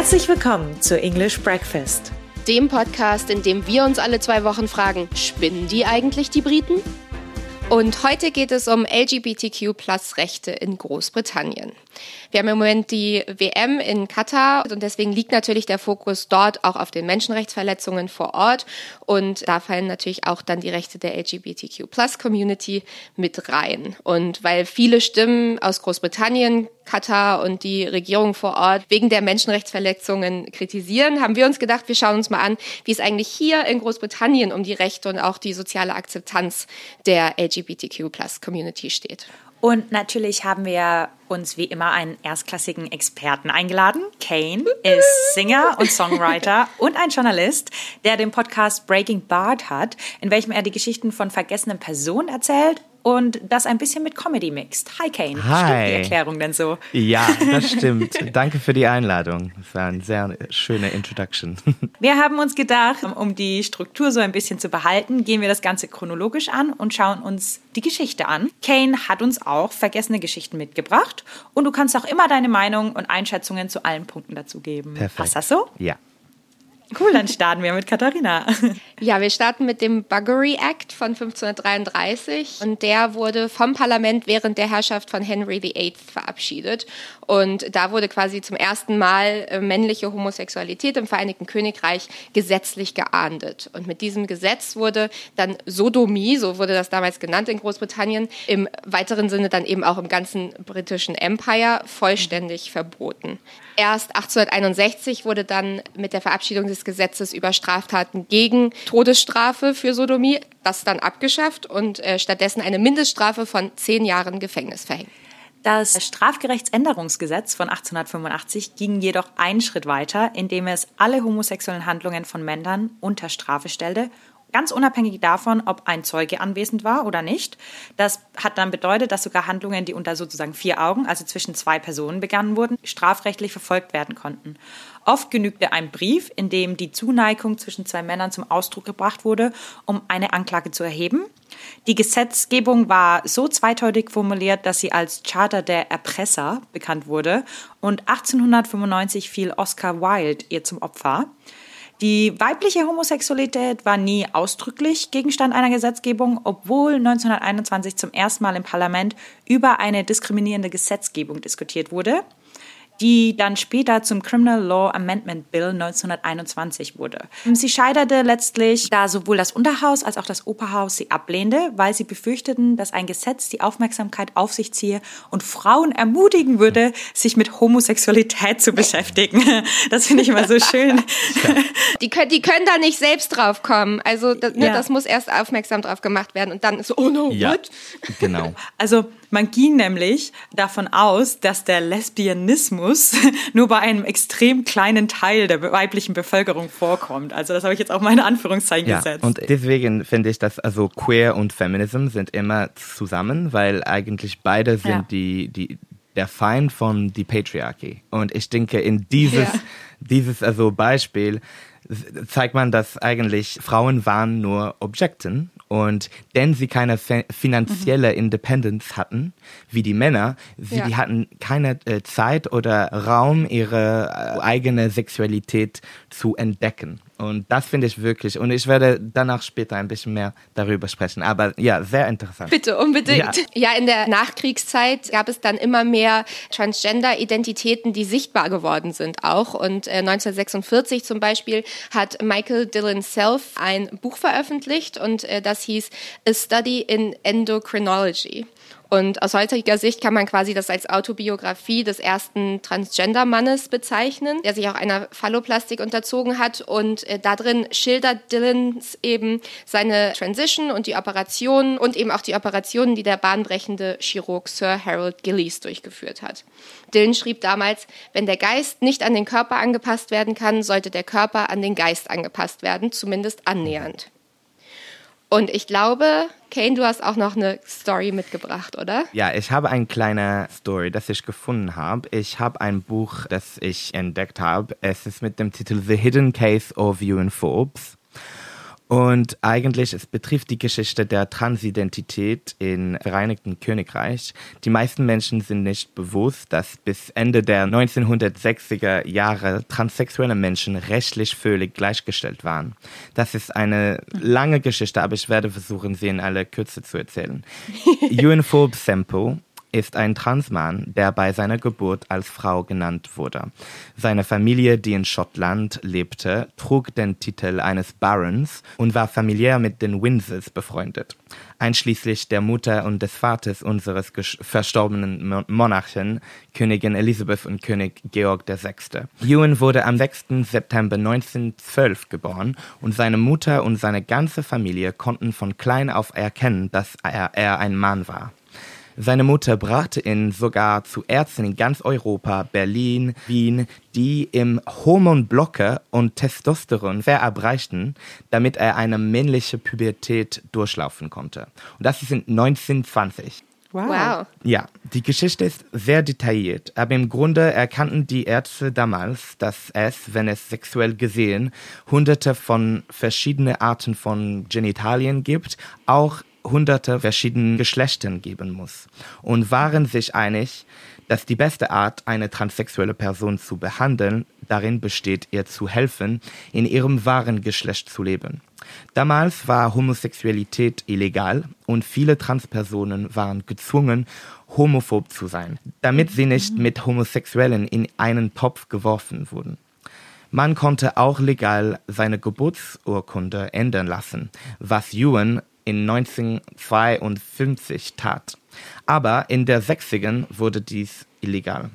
Herzlich willkommen zu English Breakfast, dem Podcast, in dem wir uns alle zwei Wochen fragen, spinnen die eigentlich die Briten? Und heute geht es um LGBTQ-Plus-Rechte in Großbritannien. Wir haben im Moment die WM in Katar und deswegen liegt natürlich der Fokus dort auch auf den Menschenrechtsverletzungen vor Ort. Und da fallen natürlich auch dann die Rechte der LGBTQ-Plus-Community mit rein. Und weil viele Stimmen aus Großbritannien, Katar und die Regierung vor Ort wegen der Menschenrechtsverletzungen kritisieren, haben wir uns gedacht, wir schauen uns mal an, wie es eigentlich hier in Großbritannien um die Rechte und auch die soziale Akzeptanz der LGBTQ-Plus-Community steht. Und natürlich haben wir uns wie immer einen erstklassigen Experten eingeladen. Kane ist Singer und Songwriter und ein Journalist, der den Podcast Breaking Bard hat, in welchem er die Geschichten von vergessenen Personen erzählt und das ein bisschen mit Comedy mixt. Hi Kane. Hi. Stimmt die Erklärung denn so? Ja, das stimmt. Danke für die Einladung. Das war eine sehr schöne Introduction. Wir haben uns gedacht, um die Struktur so ein bisschen zu behalten, gehen wir das Ganze chronologisch an und schauen uns die Geschichte an. Kane hat uns auch vergessene Geschichten mitgebracht und du kannst auch immer deine Meinung und Einschätzungen zu allen Punkten dazu geben. Perfekt. Passt das so? Ja. Cool, dann starten wir mit Katharina. Ja, wir starten mit dem Buggery Act von 1533 und der wurde vom Parlament während der Herrschaft von Henry VIII verabschiedet. Und da wurde quasi zum ersten Mal äh, männliche Homosexualität im Vereinigten Königreich gesetzlich geahndet. Und mit diesem Gesetz wurde dann Sodomie, so wurde das damals genannt in Großbritannien, im weiteren Sinne dann eben auch im ganzen britischen Empire vollständig verboten. Erst 1861 wurde dann mit der Verabschiedung des Gesetzes über Straftaten gegen Todesstrafe für Sodomie das dann abgeschafft und äh, stattdessen eine Mindeststrafe von zehn Jahren Gefängnis verhängt. Das Strafgerechtsänderungsgesetz von 1885 ging jedoch einen Schritt weiter, indem es alle homosexuellen Handlungen von Männern unter Strafe stellte ganz unabhängig davon, ob ein Zeuge anwesend war oder nicht. Das hat dann bedeutet, dass sogar Handlungen, die unter sozusagen vier Augen, also zwischen zwei Personen begangen wurden, strafrechtlich verfolgt werden konnten. Oft genügte ein Brief, in dem die Zuneigung zwischen zwei Männern zum Ausdruck gebracht wurde, um eine Anklage zu erheben. Die Gesetzgebung war so zweideutig formuliert, dass sie als Charter der Erpresser bekannt wurde und 1895 fiel Oscar Wilde ihr zum Opfer. Die weibliche Homosexualität war nie ausdrücklich Gegenstand einer Gesetzgebung, obwohl 1921 zum ersten Mal im Parlament über eine diskriminierende Gesetzgebung diskutiert wurde die dann später zum Criminal Law Amendment Bill 1921 wurde. Sie scheiterte letztlich, da sowohl das Unterhaus als auch das Oberhaus sie ablehnte, weil sie befürchteten, dass ein Gesetz die Aufmerksamkeit auf sich ziehe und Frauen ermutigen würde, sich mit Homosexualität zu beschäftigen. Das finde ich immer so schön. Die können, die können da nicht selbst drauf kommen. Also das, ne, Ja. das muss erst aufmerksam drauf gemacht werden und dann ist so, oh no, Ja, what? genau. Also man ging nämlich davon aus, dass der Lesbianismus nur bei einem extrem kleinen Teil der weiblichen Bevölkerung vorkommt. Also das habe ich jetzt auch mal in Anführungszeichen Ja, gesetzt. und deswegen finde ich, dass also Queer und Feminism sind immer zusammen, weil eigentlich beide sind Ja. die, die, der Feind von die Patriarchy. Und ich denke, in dieses, Ja. dieses also Beispiel zeigt man, dass eigentlich Frauen waren nur Objekten und denn sie keine fi- finanzielle Independence hatten, wie die Männer, sie Ja. die hatten keine äh, Zeit oder Raum, ihre äh, eigene Sexualität zu entdecken. Und das finde ich wirklich, und ich werde danach später ein bisschen mehr darüber sprechen. Aber ja, sehr interessant. Bitte, unbedingt. Ja. Ja. in der Nachkriegszeit gab es dann immer mehr Transgender-Identitäten, die sichtbar geworden sind auch. Und äh, 1946 zum Beispiel hat Michael Dillon Self ein Buch veröffentlicht und äh, das hieß A Study in Endocrinology. Und aus heutiger Sicht kann man quasi das als Autobiografie des ersten Transgender-Mannes bezeichnen, der sich auch einer Phalloplastik unterzogen hat. Und äh, da drin schildert Dillons eben seine Transition und die Operationen und eben auch die Operationen, die der bahnbrechende Chirurg Sir Harold Gillies durchgeführt hat. Dillon schrieb damals, wenn der Geist nicht an den Körper angepasst werden kann, sollte der Körper an den Geist angepasst werden, zumindest annähernd. Und ich glaube, Kane, du hast auch noch eine Story mitgebracht, oder? Ja, ich habe eine kleine Story, das ich gefunden habe. Ich habe ein Buch, das ich entdeckt habe. Es ist mit dem Titel The Hidden Case of in Forbes. Und eigentlich, es betrifft die Geschichte der Transidentität im Vereinigten Königreich. Die meisten Menschen sind nicht bewusst, dass bis Ende der 1960er Jahre transsexuelle Menschen rechtlich völlig gleichgestellt waren. Das ist eine lange Geschichte, aber ich werde versuchen, sie in aller Kürze zu erzählen. Ewan Forbes Sempo ist ein Transmann, der bei seiner Geburt als Frau genannt wurde. Seine Familie, die in Schottland lebte, trug den Titel eines Barons und war familiär mit den Windsors befreundet, einschließlich der Mutter und des Vaters unseres verstorbenen Monarchen, Königin Elisabeth und König Georg VI. Ewan wurde am 6. September 1912 geboren und seine Mutter und seine ganze Familie konnten von klein auf erkennen, dass er, er ein Mann war. Seine Mutter brachte ihn sogar zu Ärzten in ganz Europa, Berlin, Wien, die ihm Hormonblocker und Testosteron verabreichten, damit er eine männliche Pubertät durchlaufen konnte. Und das ist in 1920. Wow. wow. Ja, die Geschichte ist sehr detailliert, aber im Grunde erkannten die Ärzte damals, dass es, wenn es sexuell gesehen, hunderte von verschiedenen Arten von Genitalien gibt, auch hunderte verschiedenen Geschlechtern geben muss und waren sich einig, dass die beste Art, eine transsexuelle Person zu behandeln, darin besteht, ihr zu helfen, in ihrem wahren Geschlecht zu leben. Damals war Homosexualität illegal und viele Transpersonen waren gezwungen, homophob zu sein, damit sie nicht mit Homosexuellen in einen Topf geworfen wurden. Man konnte auch legal seine Geburtsurkunde ändern lassen, was Ewan in 1952 tat. Aber in der 60ern wurde dies illegal.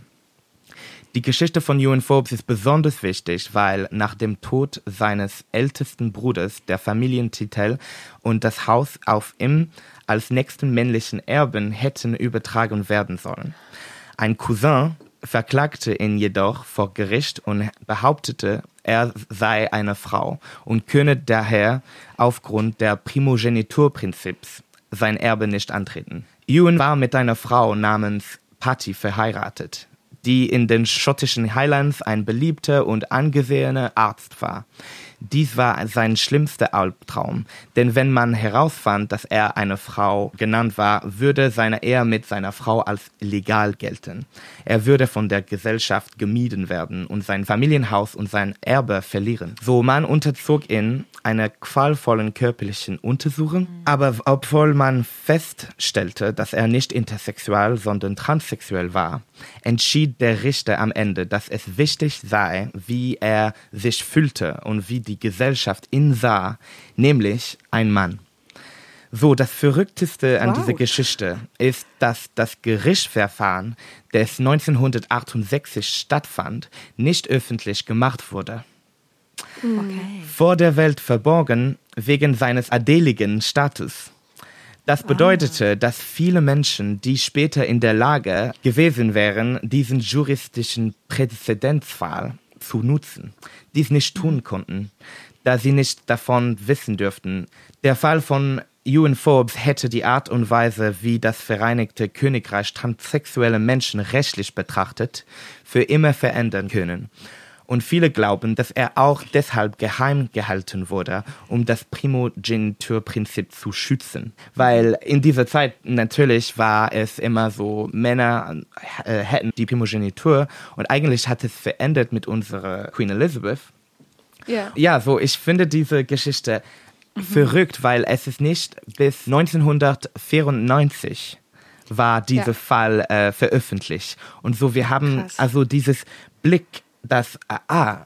Die Geschichte von Ewan Forbes ist besonders wichtig, weil nach dem Tod seines ältesten Bruders der Familientitel und das Haus auf ihm als nächsten männlichen Erben hätten übertragen werden sollen. Ein Cousin verklagte ihn jedoch vor Gericht und behauptete, er sei eine Frau und könne daher aufgrund der Primogeniturprinzips sein Erbe nicht antreten. Ewan war mit einer Frau namens Patty verheiratet, die in den schottischen Highlands ein beliebter und angesehener Arzt war. Dies war sein schlimmster Albtraum, denn wenn man herausfand, dass er eine Frau genannt war, würde seine Ehe mit seiner Frau als legal gelten. Er würde von der Gesellschaft gemieden werden und sein Familienhaus und sein Erbe verlieren. So man unterzog ihn einer qualvollen körperlichen Untersuchung, aber obwohl man feststellte, dass er nicht intersexuell, sondern transsexuell war, entschied der Richter am Ende, dass es wichtig sei, wie er sich fühlte und wie die Gesellschaft ihn sah, nämlich ein Mann. So, das Verrückteste an wow. dieser Geschichte ist, dass das Gerichtsverfahren, das 1968 stattfand, nicht öffentlich gemacht wurde. Okay. Vor der Welt verborgen wegen seines adeligen Status. Das ah. bedeutete, dass viele Menschen, die später in der Lage gewesen wären, diesen juristischen Präzedenzfall zu nutzen, dies nicht tun konnten, da sie nicht davon wissen dürften. Der Fall von Ewan Forbes hätte die Art und Weise, wie das Vereinigte Königreich transsexuelle Menschen rechtlich betrachtet, für immer verändern können und viele glauben, dass er auch deshalb geheim gehalten wurde, um das Primogeniturprinzip zu schützen. Weil in dieser Zeit natürlich war es immer so, Männer äh, hätten die Primogenitur und eigentlich hat es verändert mit unserer Queen Elizabeth. Yeah. Ja, so ich finde diese Geschichte mhm. verrückt, weil es ist nicht bis 1994 war dieser ja. Fall äh, veröffentlicht. Und so, wir haben Krass. also dieses Blick dass ah, ah,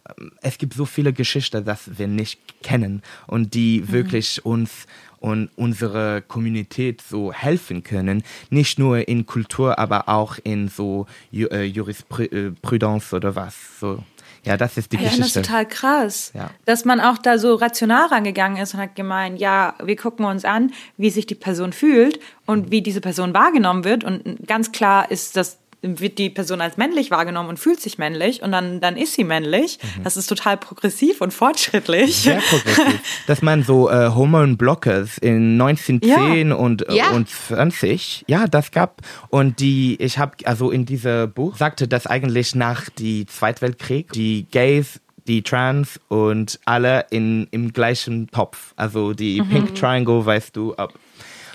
es gibt so viele Geschichten, dass wir nicht kennen und die mhm. wirklich uns und unsere Communität so helfen können, nicht nur in Kultur, aber auch in so äh, Jurisprudenz oder was. So. Ja, das ist die ja, Geschichte. Das ist total krass, ja. dass man auch da so rational rangegangen ist und hat gemeint, ja, wir gucken uns an, wie sich die Person fühlt und wie diese Person wahrgenommen wird. Und ganz klar ist das wird die Person als männlich wahrgenommen und fühlt sich männlich und dann, dann ist sie männlich. Mhm. Das ist total progressiv und fortschrittlich. Sehr progressiv. Dass man so äh, Hormone Blockers in 1910 ja. und, äh, ja. und 20, ja, das gab. Und die, ich habe, also in diesem Buch sagte, dass eigentlich nach die Zweitweltkrieg die Gays die Trans und alle in, im gleichen Topf. Also die mhm. Pink Triangle, weißt du, ob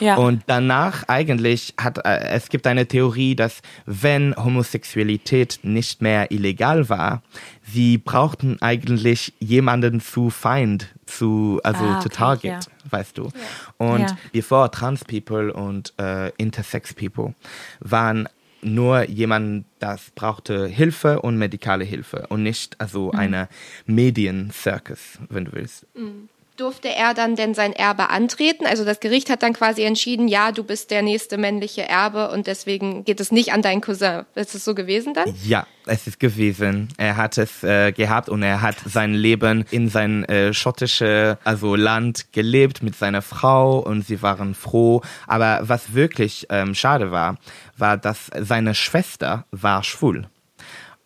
ja. Und danach eigentlich hat äh, es gibt eine Theorie, dass wenn Homosexualität nicht mehr illegal war, sie brauchten eigentlich jemanden zu Feind, zu also ah, okay, zu Target, ja. weißt du. Und ja. bevor Trans People und äh, Intersex People waren nur jemand, das brauchte Hilfe und medikale Hilfe und nicht also mhm. eine Medien-Circus, wenn du willst. Mhm durfte er dann denn sein Erbe antreten? Also das Gericht hat dann quasi entschieden, ja, du bist der nächste männliche Erbe und deswegen geht es nicht an deinen Cousin. Ist es so gewesen dann? Ja, es ist gewesen. Er hat es äh, gehabt und er hat sein Leben in sein äh, schottische also Land gelebt mit seiner Frau und sie waren froh. Aber was wirklich ähm, schade war, war, dass seine Schwester war schwul.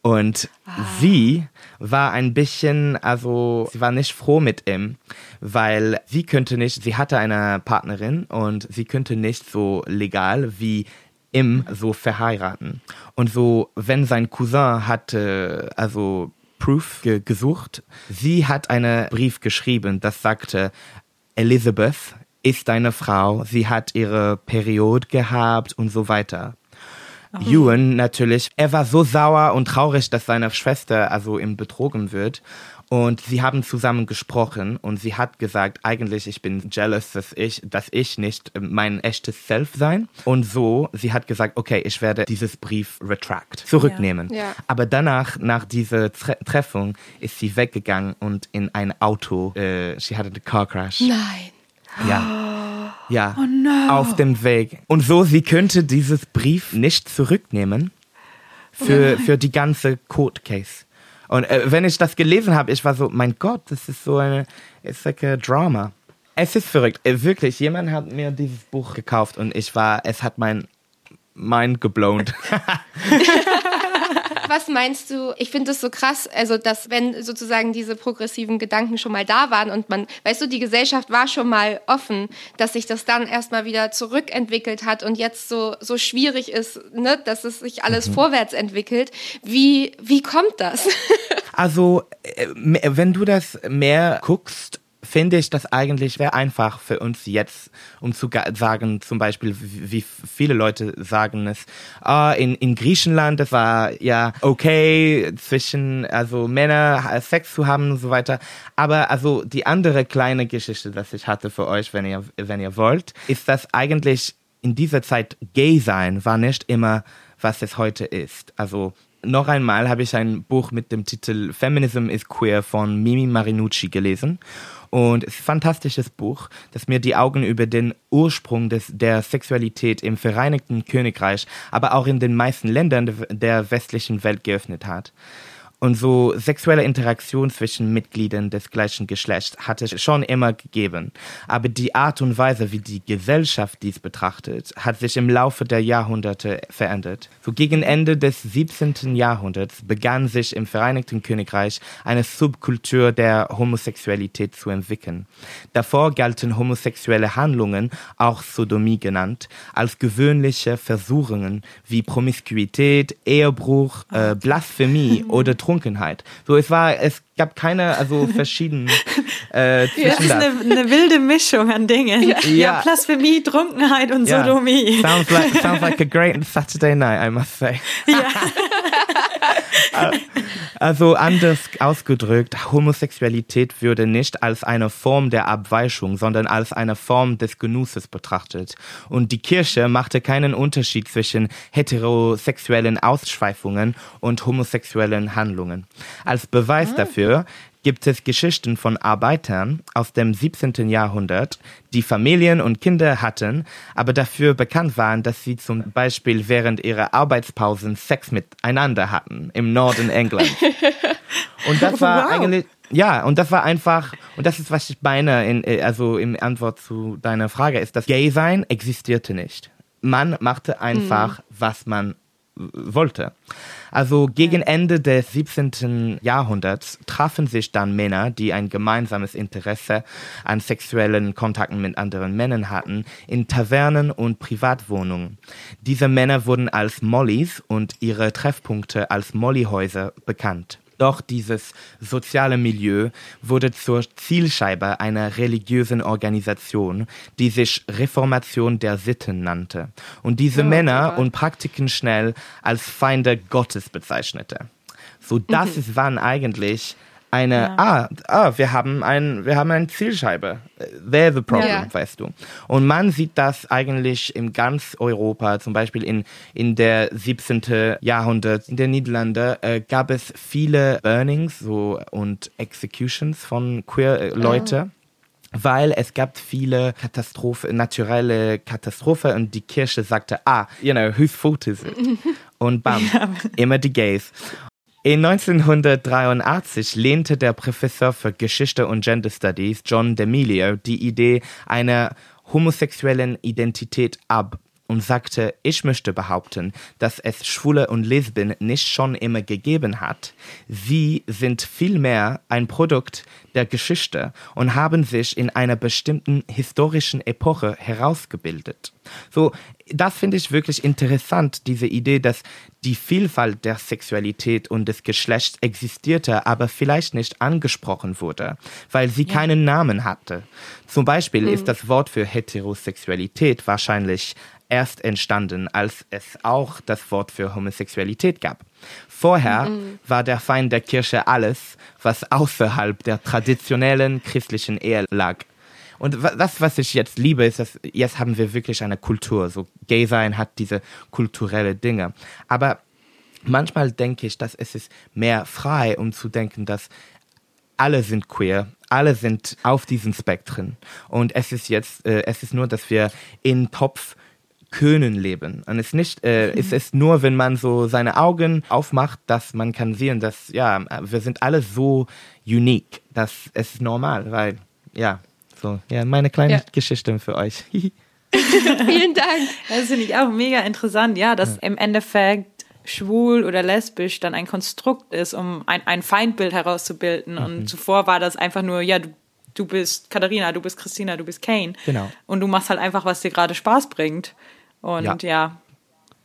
Und ah. sie war ein bisschen, also sie war nicht froh mit ihm, weil sie könnte nicht, sie hatte eine Partnerin und sie könnte nicht so legal wie ihm so verheiraten. Und so, wenn sein Cousin hatte, also Proof ge gesucht, sie hat einen Brief geschrieben, das sagte, Elizabeth ist deine Frau, sie hat ihre Periode gehabt und so weiter. Ewan natürlich, er war so sauer und traurig, dass seine Schwester also ihm betrogen wird. Und sie haben zusammen gesprochen und sie hat gesagt, eigentlich ich bin jealous, dass ich, dass ich nicht mein echtes Self sein. Und so, sie hat gesagt, okay, ich werde dieses Brief retract, zurücknehmen. Ja. Ja. Aber danach, nach dieser Tre Treffung, ist sie weggegangen und in ein Auto, äh, sie hatte einen Car Crash. Nein. Ja. Ja. Oh no. Auf dem Weg. Und so, sie könnte dieses Brief nicht zurücknehmen für, oh für die ganze Court Case. Und äh, wenn ich das gelesen habe, ich war so, mein Gott, das ist so eine, it's like a drama. Es ist verrückt. Äh, wirklich, jemand hat mir dieses Buch gekauft und ich war, es hat mein Mind geblown. was meinst du? Ich finde es so krass, also dass wenn sozusagen diese progressiven Gedanken schon mal da waren und man, weißt du, die Gesellschaft war schon mal offen, dass sich das dann erstmal wieder zurückentwickelt hat und jetzt so so schwierig ist, ne, dass es sich alles mhm. vorwärts entwickelt. Wie wie kommt das? also äh, wenn du das mehr guckst finde ich das eigentlich sehr einfach für uns jetzt, um zu sagen, zum Beispiel, wie viele Leute sagen es, ah, in, in Griechenland, das war ja okay, zwischen, also Männer Sex zu haben und so weiter. Aber also die andere kleine Geschichte, das ich hatte für euch, wenn ihr, wenn ihr wollt, ist, dass eigentlich in dieser Zeit gay sein war nicht immer, was es heute ist. Also noch einmal habe ich ein Buch mit dem Titel Feminism is Queer von Mimi Marinucci gelesen. Und es ist ein fantastisches Buch, das mir die Augen über den Ursprung des, der Sexualität im Vereinigten Königreich, aber auch in den meisten Ländern der westlichen Welt geöffnet hat. Und so sexuelle Interaktion zwischen Mitgliedern des gleichen Geschlechts hat es schon immer gegeben. Aber die Art und Weise, wie die Gesellschaft dies betrachtet, hat sich im Laufe der Jahrhunderte verändert. So gegen Ende des 17. Jahrhunderts begann sich im Vereinigten Königreich eine Subkultur der Homosexualität zu entwickeln. Davor galten homosexuelle Handlungen, auch Sodomie genannt, als gewöhnliche Versuchungen wie Promiskuität, Ehebruch, äh, Blasphemie oder Trunkenheit. So, es war, es gab keine, also verschiedene. Äh, ja, das ist eine, eine, wilde Mischung an Dingen. Ja, ja Blasphemie, Trunkenheit und ja. Sodomie. Sounds like, sounds like a great Saturday night, I must say. Ja. Also anders ausgedrückt, Homosexualität würde nicht als eine Form der Abweichung, sondern als eine Form des Genusses betrachtet. Und die Kirche machte keinen Unterschied zwischen heterosexuellen Ausschweifungen und homosexuellen Handlungen. Als Beweis ah. dafür gibt es Geschichten von Arbeitern aus dem 17. Jahrhundert, die Familien und Kinder hatten, aber dafür bekannt waren, dass sie zum Beispiel während ihrer Arbeitspausen Sex miteinander hatten im Norden Englands. Und das war wow. eigentlich ja, und das war einfach, und das ist, was ich meine, in, also im Antwort zu deiner Frage, ist, dass Gay-Sein existierte nicht. Man machte einfach, hm. was man wollte. Also gegen Ende des 17. Jahrhunderts trafen sich dann Männer, die ein gemeinsames Interesse an sexuellen Kontakten mit anderen Männern hatten, in Tavernen und Privatwohnungen. Diese Männer wurden als Mollys und ihre Treffpunkte als Mollyhäuser bekannt. Doch dieses soziale Milieu wurde zur Zielscheibe einer religiösen Organisation, die sich Reformation der Sitten nannte und diese oh, Männer und Praktiken schnell als Feinde Gottes bezeichnete. So das mhm. waren eigentlich eine, ja. ah, ah, wir haben ein, wir haben eine Zielscheibe. There's the problem, ja. weißt du. Und man sieht das eigentlich in ganz Europa, zum Beispiel in, in der 17. Jahrhundert, in den Niederlanden, äh, gab es viele Burnings so, und Executions von queer äh, Leute. Oh weil es gab viele Katastrophe, naturelle Katastrophe und die Kirche sagte, ah, you know, whose fault is it? Und bam, ja. immer die Gays. In 1983 lehnte der Professor für Geschichte und Gender Studies John D'Amelio die Idee einer homosexuellen Identität ab und sagte, ich möchte behaupten, dass es Schwule und Lesben nicht schon immer gegeben hat. Sie sind vielmehr ein Produkt der Geschichte und haben sich in einer bestimmten historischen Epoche herausgebildet. So, das finde ich wirklich interessant, diese Idee, dass die Vielfalt der Sexualität und des Geschlechts existierte, aber vielleicht nicht angesprochen wurde, weil sie ja. keinen Namen hatte. Zum Beispiel hm. ist das Wort für Heterosexualität wahrscheinlich erst entstanden, als es auch das Wort für Homosexualität gab. Vorher mhm. war der Feind der Kirche alles, was außerhalb der traditionellen christlichen Ehe lag. Und das, was ich jetzt liebe, ist, dass jetzt haben wir wirklich eine Kultur. So Gay sein hat diese kulturelle Dinge. Aber manchmal denke ich, dass es ist mehr frei, um zu denken, dass alle sind queer, alle sind auf diesen Spektren. Und es ist jetzt, äh, es ist nur, dass wir in Topf können leben. Und es nicht, äh, mhm. es ist nur, wenn man so seine Augen aufmacht, dass man kann sehen, dass ja, wir sind alle so unique. Das ist normal, weil ja, so ja, meine kleine ja. Geschichte für euch. Vielen Dank. Das finde ich auch mega interessant, ja, dass ja. im Endeffekt schwul oder lesbisch dann ein Konstrukt ist, um ein, ein Feindbild herauszubilden. Mhm. Und zuvor war das einfach nur, ja, du, du bist Katharina, du bist Christina, du bist Kane. Genau. Und du machst halt einfach, was dir gerade Spaß bringt. Und ja, ja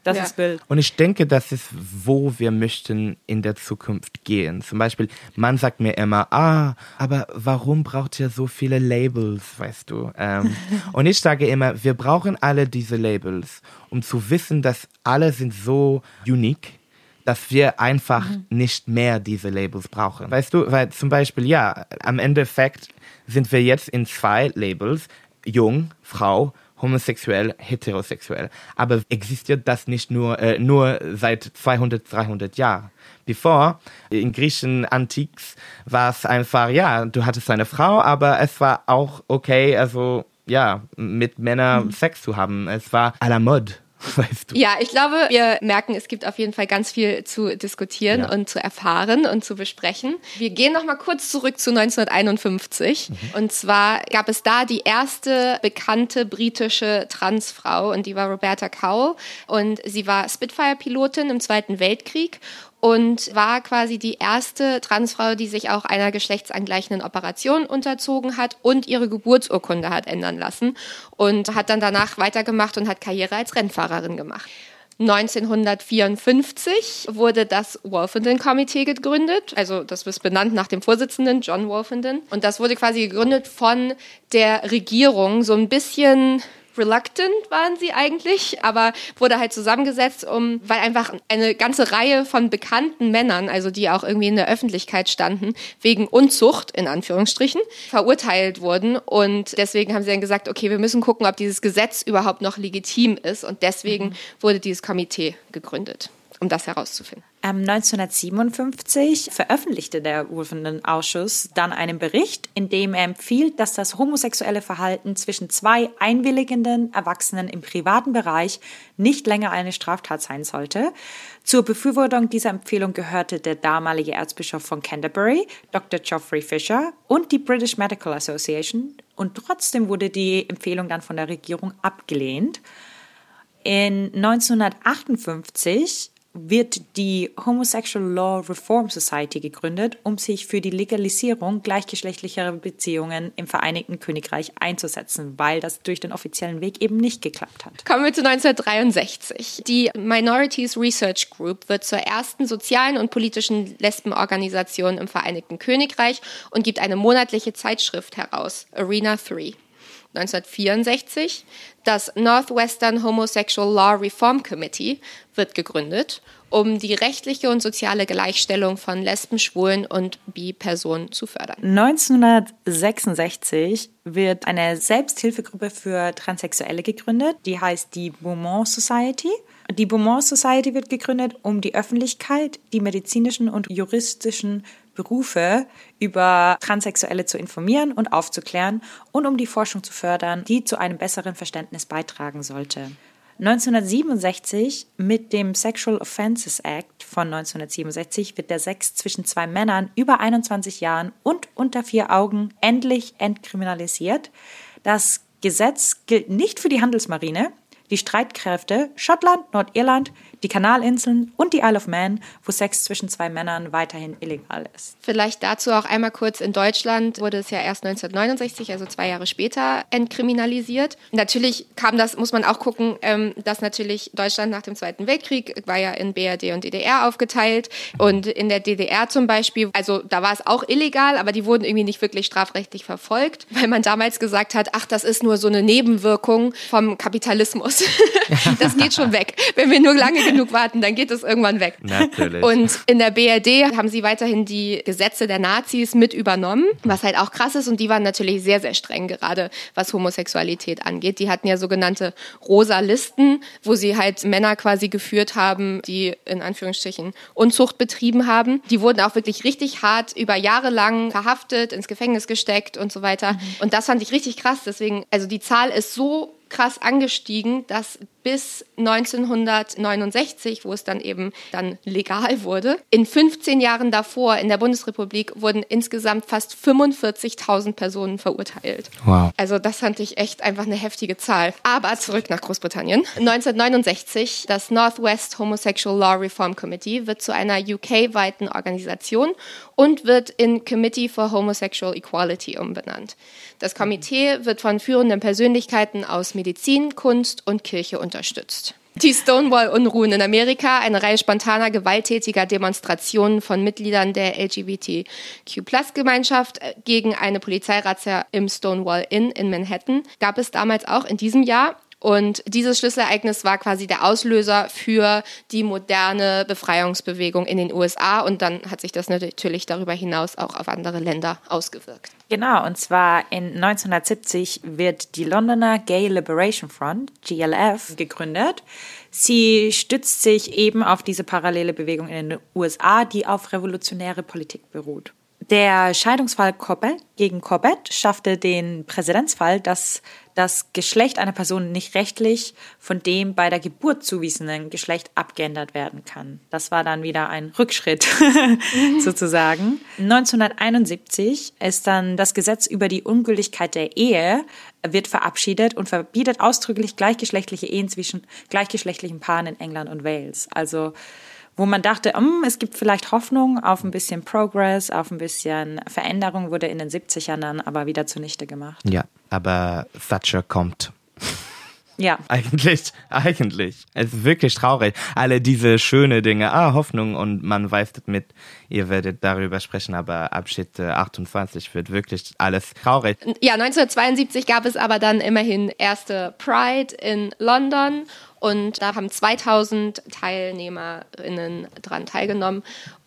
das ja. ist Bild. Und ich denke, das ist, wo wir möchten in der Zukunft gehen. Zum Beispiel, man sagt mir immer, ah, aber warum braucht ihr so viele Labels, weißt du? Ähm, und ich sage immer, wir brauchen alle diese Labels, um zu wissen, dass alle sind so unique dass wir einfach mhm. nicht mehr diese Labels brauchen. Weißt du, weil zum Beispiel, ja, am Endeffekt sind wir jetzt in zwei Labels, jung, Frau homosexuell, heterosexuell. Aber existiert das nicht nur, äh, nur seit 200, 300 Jahren? Bevor, in Griechen Antiks, war es einfach, ja, du hattest eine Frau, aber es war auch okay, also, ja, mit Männern mhm. Sex zu haben. Es war à la mode. weißt du. Ja, ich glaube, wir merken, es gibt auf jeden Fall ganz viel zu diskutieren ja. und zu erfahren und zu besprechen. Wir gehen noch mal kurz zurück zu 1951. Mhm. Und zwar gab es da die erste bekannte britische Transfrau und die war Roberta Cow und sie war Spitfire-Pilotin im Zweiten Weltkrieg und war quasi die erste Transfrau, die sich auch einer geschlechtsangleichenden Operation unterzogen hat und ihre Geburtsurkunde hat ändern lassen und hat dann danach weitergemacht und hat Karriere als Rennfahrerin gemacht. 1954 wurde das Wolfenden-Komitee gegründet. Also das ist benannt nach dem Vorsitzenden John Wolfenden. Und das wurde quasi gegründet von der Regierung, so ein bisschen reluctant waren sie eigentlich, aber wurde halt zusammengesetzt, um, weil einfach eine ganze Reihe von bekannten Männern, also die auch irgendwie in der Öffentlichkeit standen, wegen Unzucht, in Anführungsstrichen, verurteilt wurden. Und deswegen haben sie dann gesagt, okay, wir müssen gucken, ob dieses Gesetz überhaupt noch legitim ist. Und deswegen mhm. wurde dieses Komitee gegründet um das herauszufinden. 1957 veröffentlichte der Wolfenden-Ausschuss dann einen Bericht, in dem er empfiehlt, dass das homosexuelle Verhalten zwischen zwei einwilligenden Erwachsenen im privaten Bereich nicht länger eine Straftat sein sollte. Zur Befürwortung dieser Empfehlung gehörte der damalige Erzbischof von Canterbury, Dr. Geoffrey Fisher, und die British Medical Association. Und trotzdem wurde die Empfehlung dann von der Regierung abgelehnt. In 1958 wird die Homosexual Law Reform Society gegründet, um sich für die Legalisierung gleichgeschlechtlicher Beziehungen im Vereinigten Königreich einzusetzen, weil das durch den offiziellen Weg eben nicht geklappt hat. Kommen wir zu 1963. Die Minorities Research Group wird zur ersten sozialen und politischen Lesbenorganisation im Vereinigten Königreich und gibt eine monatliche Zeitschrift heraus, Arena 3. 1964. Das Northwestern Homosexual Law Reform Committee wird gegründet, um die rechtliche und soziale Gleichstellung von Lesben, Schwulen und Bi-Personen zu fördern. 1966 wird eine Selbsthilfegruppe für Transsexuelle gegründet, die heißt die Beaumont Society. Die Beaumont Society wird gegründet, um die Öffentlichkeit, die medizinischen und juristischen Berufe über Transsexuelle zu informieren und aufzuklären und um die Forschung zu fördern, die zu einem besseren Verständnis beitragen sollte. 1967 mit dem Sexual Offenses Act von 1967 wird der Sex zwischen zwei Männern über 21 Jahren und unter vier Augen endlich entkriminalisiert. Das Gesetz gilt nicht für die Handelsmarine, die Streitkräfte Schottland, Nordirland, die Kanalinseln und die Isle of Man, wo Sex zwischen zwei Männern weiterhin illegal ist. Vielleicht dazu auch einmal kurz, in Deutschland wurde es ja erst 1969, also zwei Jahre später, entkriminalisiert. Natürlich kam das, muss man auch gucken, ähm, dass natürlich Deutschland nach dem Zweiten Weltkrieg war ja in BRD und DDR aufgeteilt und in der DDR zum Beispiel, also da war es auch illegal, aber die wurden irgendwie nicht wirklich strafrechtlich verfolgt, weil man damals gesagt hat, ach, das ist nur so eine Nebenwirkung vom Kapitalismus. das geht schon weg. Wenn wir nur lange genug warten, dann geht es irgendwann weg. Natürlich. Und in der BRD haben sie weiterhin die Gesetze der Nazis mit übernommen, was halt auch krass ist. Und die waren natürlich sehr, sehr streng, gerade was Homosexualität angeht. Die hatten ja sogenannte rosa Listen, wo sie halt Männer quasi geführt haben, die in Anführungsstrichen Unzucht betrieben haben. Die wurden auch wirklich richtig hart über Jahre lang verhaftet, ins Gefängnis gesteckt und so weiter. Und das fand ich richtig krass. Deswegen, also die Zahl ist so krass angestiegen, dass bis 1969, wo es dann eben dann legal wurde, in 15 Jahren davor in der Bundesrepublik wurden insgesamt fast 45.000 Personen verurteilt. Wow. Also das fand ich echt einfach eine heftige Zahl. Aber zurück nach Großbritannien. 1969, das Northwest Homosexual Law Reform Committee wird zu einer UK-weiten Organisation und wird in Committee for Homosexual Equality umbenannt. Das Komitee wird von führenden Persönlichkeiten aus Medizin, Kunst und Kirche unterstützt. Die Stonewall-Unruhen in Amerika, eine Reihe spontaner, gewalttätiger Demonstrationen von Mitgliedern der LGBTQ-Plus-Gemeinschaft gegen eine Polizeirazzia im Stonewall Inn in Manhattan, gab es damals auch in diesem Jahr. Und dieses Schlüsselereignis war quasi der Auslöser für die moderne Befreiungsbewegung in den USA. Und dann hat sich das natürlich darüber hinaus auch auf andere Länder ausgewirkt. Genau, und zwar in 1970 wird die Londoner Gay Liberation Front, GLF, gegründet. Sie stützt sich eben auf diese parallele Bewegung in den USA, die auf revolutionäre Politik beruht. Der Scheidungsfall Corbett gegen Corbett schaffte den Präzedenzfall, dass das Geschlecht einer Person nicht rechtlich von dem bei der Geburt zuwiesenen Geschlecht abgeändert werden kann. Das war dann wieder ein Rückschritt sozusagen. 1971 ist dann das Gesetz über die Ungültigkeit der Ehe wird verabschiedet und verbietet ausdrücklich gleichgeschlechtliche Ehen zwischen gleichgeschlechtlichen Paaren in England und Wales. Also wo man dachte, um, es gibt vielleicht Hoffnung auf ein bisschen Progress, auf ein bisschen Veränderung, wurde in den 70ern dann aber wieder zunichte gemacht. Ja, aber Thatcher kommt. Ja. Eigentlich, eigentlich. Es ist wirklich traurig. Alle diese schöne Dinge, ah, Hoffnung und man weiß mit, ihr werdet darüber sprechen, aber Abschied 28 wird wirklich alles traurig. Ja, 1972 gab es aber dann immerhin erste Pride in London und da haben 2000 TeilnehmerInnen dran teilgenommen.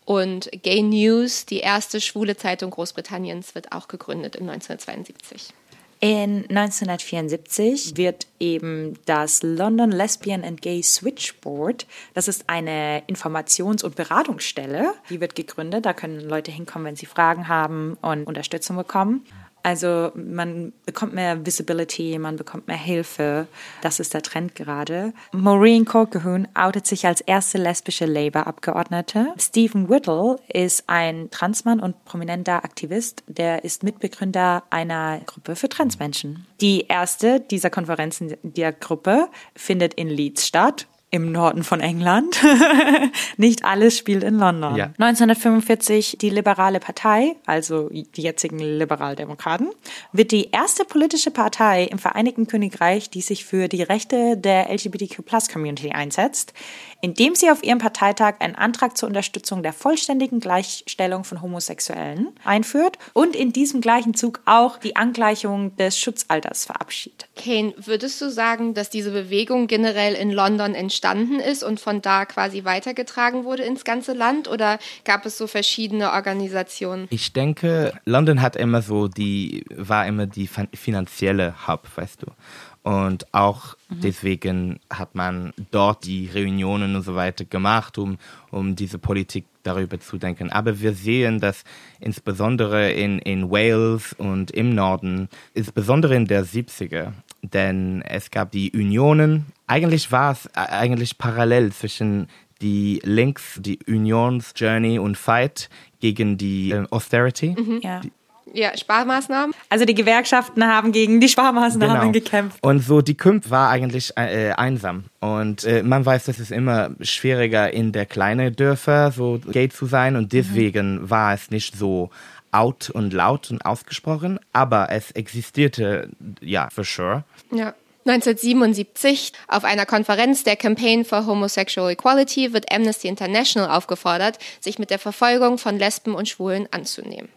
Und Gay News, die erste schwule Zeitung Großbritanniens, wird auch gegründet in 1972. In 1974 wird eben das London Lesbian and Gay Switchboard, das ist eine Informations- und Beratungsstelle, die wird gegründet. Da können Leute hinkommen, wenn sie Fragen haben und Unterstützung bekommen. Also man bekommt mehr Visibility, man bekommt mehr Hilfe. Das ist der Trend gerade. Maureen Corcoran outet sich als erste lesbische Labour-Abgeordnete. Stephen Whittle ist ein Transmann und prominenter Aktivist. Der ist Mitbegründer einer Gruppe für Transmenschen. Die erste dieser Konferenzen der Gruppe findet in Leeds statt. Im Norden von England. Nicht alles spielt in London. Ja. 1945 die Liberale Partei, also die jetzigen Liberaldemokraten, wird die erste politische Partei im Vereinigten Königreich, die sich für die Rechte der LGBTQ-Plus-Community einsetzt, indem sie auf ihrem Parteitag einen Antrag zur Unterstützung der vollständigen Gleichstellung von Homosexuellen einführt und in diesem gleichen Zug auch die Angleichung des Schutzalters verabschiedet. Kane, würdest du sagen, dass diese Bewegung generell in London entstanden ist und von da quasi weitergetragen wurde ins ganze Land oder gab es so verschiedene Organisationen? Ich denke, London hat immer so die, war immer die fin- finanzielle Hub, weißt du. Und auch deswegen hat man dort die Reunionen und so weiter gemacht, um, um diese Politik darüber zu denken. Aber wir sehen, dass insbesondere in, in Wales und im Norden, insbesondere in der 70er, denn es gab die Unionen. Eigentlich war es eigentlich parallel zwischen die Links, die Unions Journey und Fight gegen die äh, Austerity. Ja. Ja, Sparmaßnahmen? Also die Gewerkschaften haben gegen die Sparmaßnahmen Genau. gekämpft. Und so die Kümp war eigentlich äh, einsam. Und äh, man weiß, dass es immer schwieriger in der kleinen Dörfer so gay zu sein. Und deswegen war es nicht so out und laut und ausgesprochen. Aber es existierte, ja, for sure. Ja. 1977 auf einer Konferenz der Campaign for Homosexual Equality wird Amnesty International aufgefordert, sich mit der Verfolgung von Lesben und Schwulen anzunehmen.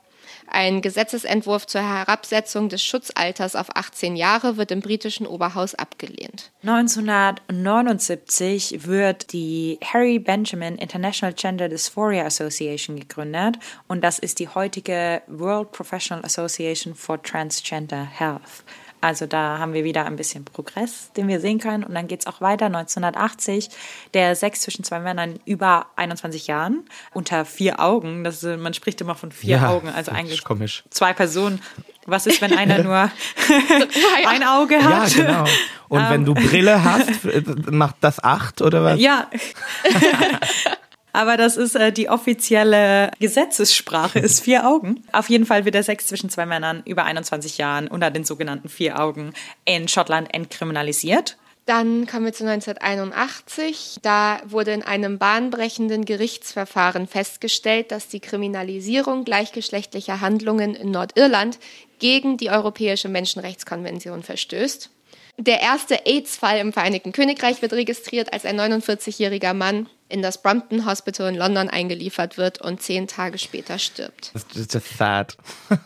Ein Gesetzesentwurf zur Herabsetzung des Schutzalters auf 18 Jahre wird im britischen Oberhaus abgelehnt. 1979 wird die Harry Benjamin International Gender Dysphoria Association gegründet und das ist die heutige World Professional Association for Transgender Health. Also da haben wir wieder ein bisschen Progress, den wir sehen können. Und dann geht es auch weiter. 1980, der Sex zwischen zwei Männern über 21 Jahren unter vier Augen. Das, ist- man spricht immer von vier Ja, Augen, also das ist eigentlich komisch. zwei Personen. Was ist, wenn einer nur ein Auge Ja, hat? genau. Und wenn du Brille hast, äh, macht das acht oder was? Ja. Aber das ist äh, die offizielle Gesetzessprache, ist vier Augen. Auf jeden Fall wird der Sex zwischen zwei Männern über 21 Jahren unter den sogenannten vier Augen in Schottland entkriminalisiert. Dann kommen wir zu 1981. Da wurde in einem bahnbrechenden Gerichtsverfahren festgestellt, dass die Kriminalisierung gleichgeschlechtlicher Handlungen in Nordirland gegen die Europäische Menschenrechtskonvention verstößt. Der erste AIDS-Fall im Vereinigten Königreich wird registriert, als ein 49-jähriger Mann in das Brompton Hospital in London eingeliefert wird und zehn Tage später stirbt. Das ist just sad.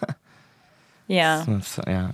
Ja. Ja.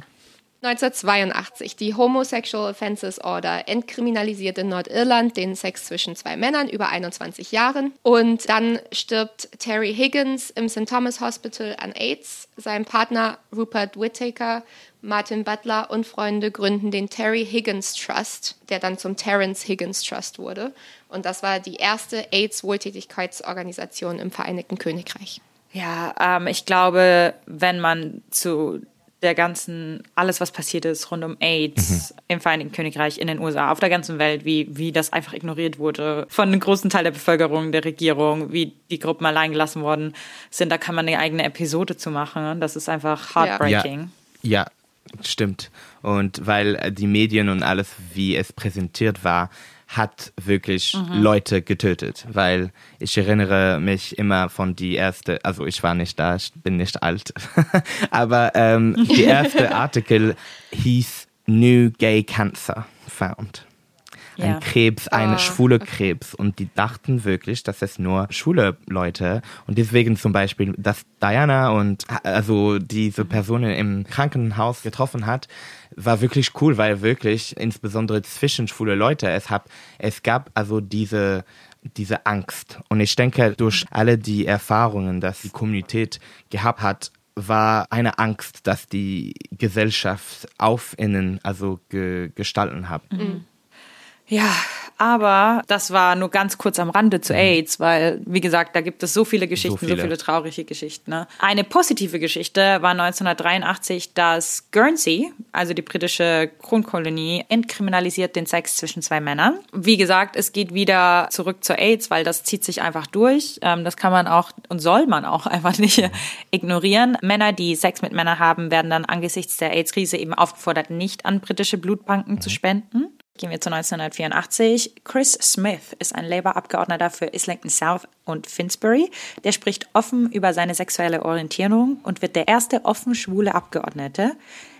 1982. Die Homosexual Offences Order entkriminalisiert in Nordirland den Sex zwischen zwei Männern über 21 Jahren. Und dann stirbt Terry Higgins im St. Thomas Hospital an AIDS. Sein Partner Rupert Whittaker, Martin Butler und Freunde gründen den Terry Higgins Trust, der dann zum Terence Higgins Trust wurde. Und das war die erste AIDS-Wohltätigkeitsorganisation im Vereinigten Königreich. Ja, ähm, ich glaube, wenn man zu der ganzen, alles was passiert ist rund um AIDS im Vereinigten Königreich, in den USA, auf der ganzen Welt, wie, wie das einfach ignoriert wurde von einem großen Teil der Bevölkerung, der Regierung, wie die Gruppen allein gelassen worden sind, da kann man eine eigene Episode zu machen. Das ist einfach heartbreaking. Ja, stimmt. Und weil äh, die Medien und alles, wie es präsentiert war, hat wirklich Leute getötet. Weil ich erinnere mich immer von die erste, also ich war nicht da, ich bin nicht alt, aber ähm, die erste Artikel hieß New Gay Cancer Found. Ein Ja. Krebs, eine Ah, schwule Krebs. Und die dachten wirklich, dass es nur schwule Leute. Und deswegen zum Beispiel, dass Diana und also diese Personen im Krankenhaus getroffen hat, war wirklich cool, weil wirklich, insbesondere zwischen schwule Leute, es, hab, es gab also diese, diese Angst. Und ich denke, durch alle die Erfahrungen, dass die Kommunität gehabt hat, war eine Angst, dass die Gesellschaft auf innen also ge gestalten hat. Ja, aber das war nur ganz kurz am Rande zu AIDS, weil, wie gesagt, da gibt es so viele Geschichten, so viele, viele. traurige Geschichten. Ne? Eine positive Geschichte war 1983, dass Guernsey, also die britische Kronkolonie, entkriminalisiert den Sex zwischen zwei Männern. Wie gesagt, es geht wieder zurück zur AIDS, weil das zieht sich einfach durch. Ähm, das kann man auch und soll man auch einfach nicht ignorieren. Männer, die Sex mit Männern haben, werden dann angesichts der AIDS-Krise eben aufgefordert, nicht an britische Blutbanken zu spenden. Gehen wir zu 1984. Chris Smith ist ein Labour-Abgeordneter für Islington South und Finsbury. Der spricht offen über seine sexuelle Orientierung und wird der erste offen schwule Abgeordnete.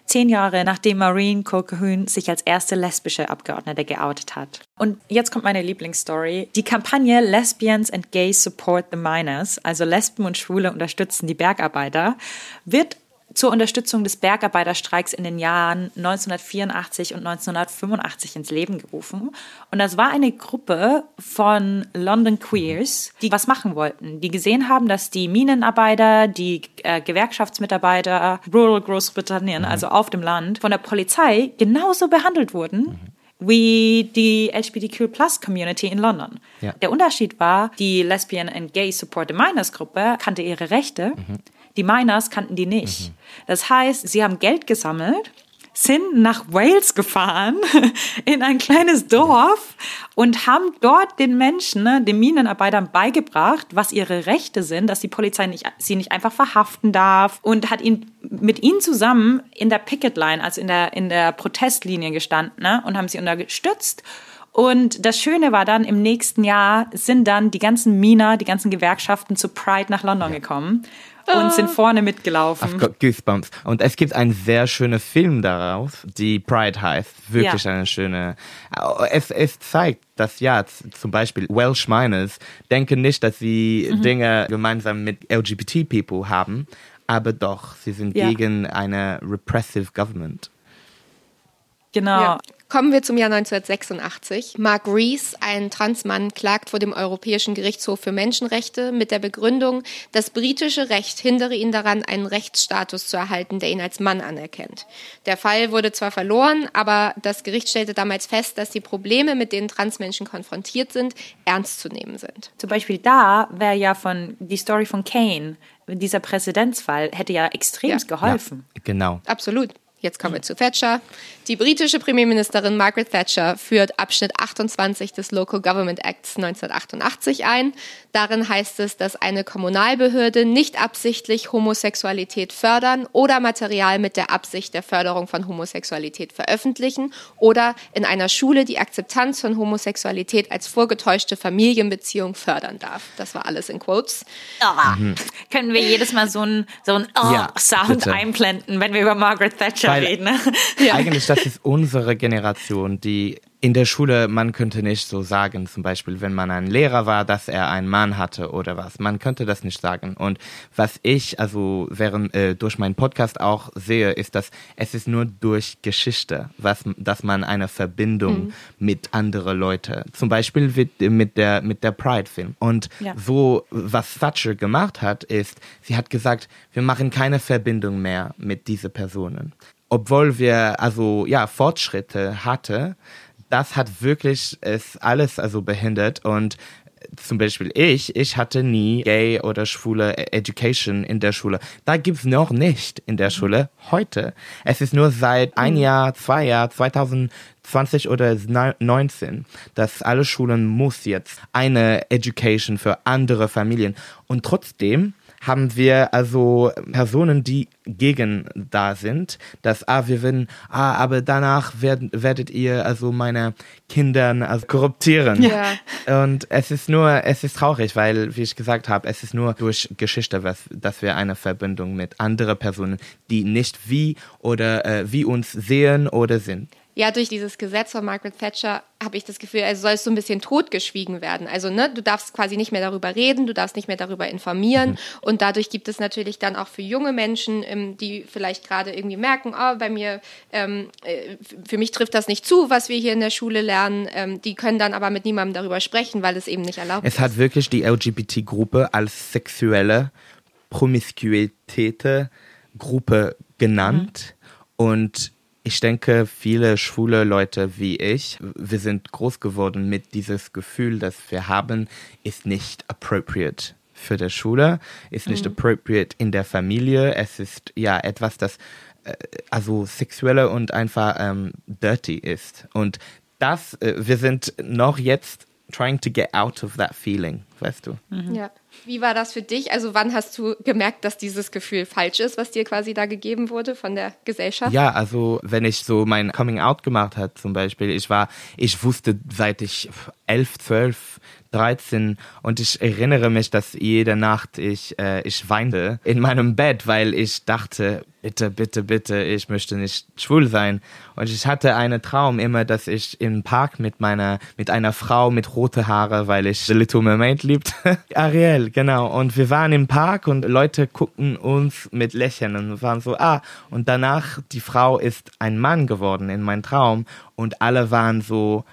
Zehn Jahre nachdem Maureen Colquhoun sich als erste lesbische Abgeordnete geoutet hat. Und jetzt kommt meine Lieblingsstory. Die Kampagne Lesbians and Gays Support the Miners, also Lesben und Schwule unterstützen die Bergarbeiter, wird zur Unterstützung des Bergarbeiterstreiks in den Jahren 1984 und 1985 ins Leben gerufen. Und das war eine Gruppe von London Queers, die was machen wollten. Die gesehen haben, dass die Minenarbeiter, die äh, Gewerkschaftsmitarbeiter, Rural Großbritannien, also auf dem Land, von der Polizei genauso behandelt wurden wie die LGBTQ Plus Community in London. Ja. Der Unterschied war, die Lesbian and Gay Support the Minors Gruppe kannte ihre Rechte. Mhm die Miners kannten die nicht. Mhm. Das heißt, sie haben Geld gesammelt, sind nach Wales gefahren, in ein kleines Dorf und haben dort den Menschen, ne, den Minenarbeitern beigebracht, was ihre Rechte sind, dass die Polizei nicht, sie nicht einfach verhaften darf und hat ihn mit ihnen zusammen in der Picket Line, also in der, in der Protestlinie gestanden ne, und haben sie unterstützt. Und das Schöne war dann, im nächsten Jahr sind dann die ganzen Miner, die ganzen Gewerkschaften zu Pride nach London ja. gekommen und sind vorne mitgelaufen. I've got goosebumps. Und es gibt einen sehr schönen Film daraus, die Pride heißt. Wirklich ja. eine schöne. Es, es zeigt, dass ja, zum Beispiel Welsh Miners denken nicht, dass sie mhm. Dinge gemeinsam mit LGBT People haben, aber doch, sie sind ja. gegen eine repressive Government. Genau. Ja. Kommen wir zum Jahr 1986. Mark Rees, ein Transmann, klagt vor dem Europäischen Gerichtshof für Menschenrechte mit der Begründung, das britische Recht hindere ihn daran, einen Rechtsstatus zu erhalten, der ihn als Mann anerkennt. Der Fall wurde zwar verloren, aber das Gericht stellte damals fest, dass die Probleme, mit denen Transmenschen konfrontiert sind, ernst zu nehmen sind. Zum Beispiel da wäre ja von die Story von Kane, dieser Präzedenzfall, hätte ja extrem ja. geholfen. Ja, genau. Absolut. Jetzt kommen wir zu Thatcher. Die britische Premierministerin Margaret Thatcher führt Abschnitt 28 des Local Government Acts 1988 ein. Darin heißt es, dass eine Kommunalbehörde nicht absichtlich Homosexualität fördern oder Material mit der Absicht der Förderung von Homosexualität veröffentlichen oder in einer Schule die Akzeptanz von Homosexualität als vorgetäuschte Familienbeziehung fördern darf. Das war alles in Quotes. Oh, mhm. Können wir jedes Mal so einen so oh, ja, Sound bitte. einblenden, wenn wir über Margaret Thatcher weil reden. Ne? Ja. Eigentlich, das ist unsere Generation, die in der Schule, man könnte nicht so sagen, zum Beispiel, wenn man ein Lehrer war, dass er einen Mann hatte oder was. Man könnte das nicht sagen. Und was ich, also während, äh, durch meinen Podcast auch sehe, ist, dass es ist nur durch Geschichte, was, dass man eine Verbindung mhm. mit anderen Leuten, zum Beispiel mit, mit der, mit der Pride-Film. Und ja. so, was Thatcher gemacht hat, ist, sie hat gesagt, wir machen keine Verbindung mehr mit diesen Personen obwohl wir also ja Fortschritte hatte, das hat wirklich es alles also behindert und zum Beispiel ich, ich hatte nie gay oder schwule Education in der Schule. Da gibt's noch nicht in der Schule heute. Es ist nur seit ein mhm. Jahr, zwei Jahr, 2020 oder 19, dass alle Schulen muss jetzt eine Education für andere Familien. Und trotzdem haben wir also Personen, die gegen da sind, dass, ah, wir werden, ah, aber danach werden, werdet ihr also meine Kindern also korruptieren. Ja. Und es ist nur, es ist traurig, weil, wie ich gesagt habe, es ist nur durch Geschichte, was, dass wir eine Verbindung mit anderen Personen, die nicht wie oder äh, wie uns sehen oder sind ja, durch dieses Gesetz von Margaret Thatcher habe ich das Gefühl, also soll es so ein bisschen totgeschwiegen werden. Also, ne, du darfst quasi nicht mehr darüber reden, du darfst nicht mehr darüber informieren. Mhm. Und dadurch gibt es natürlich dann auch für junge Menschen, ähm, die vielleicht gerade irgendwie merken, oh, bei mir, ähm, äh, für mich trifft das nicht zu, was wir hier in der Schule lernen. Ähm, die können dann aber mit niemandem darüber sprechen, weil es eben nicht erlaubt es ist. Es hat wirklich die LGBT-Gruppe als sexuelle Promiskuität Gruppe genannt. Mhm. Und ich denke, viele schwule Leute wie ich, wir sind groß geworden mit dieses Gefühl, das wir haben, ist nicht appropriate für die Schule, ist nicht mhm. appropriate in der Familie. Es ist ja etwas, das äh, also sexuelle und einfach ähm, dirty ist. Und das, äh, wir sind noch jetzt trying to get out of that feeling weißt du. Mhm. Ja. Wie war das für dich? Also wann hast du gemerkt, dass dieses Gefühl falsch ist, was dir quasi da gegeben wurde von der Gesellschaft? Ja, also wenn ich so mein Coming Out gemacht hat zum Beispiel, ich war, ich wusste seit ich elf, zwölf 13 und ich erinnere mich, dass jede Nacht ich, äh, ich weinte in meinem Bett, weil ich dachte, bitte, bitte, bitte, ich möchte nicht schwul sein. Und ich hatte einen Traum immer, dass ich im Park mit meiner, mit einer Frau mit rote Haare, weil ich The Little Mermaid liebt. Ariel, genau. Und wir waren im Park und Leute guckten uns mit Lächeln und waren so, ah, und danach, die Frau ist ein Mann geworden in meinem Traum und alle waren so,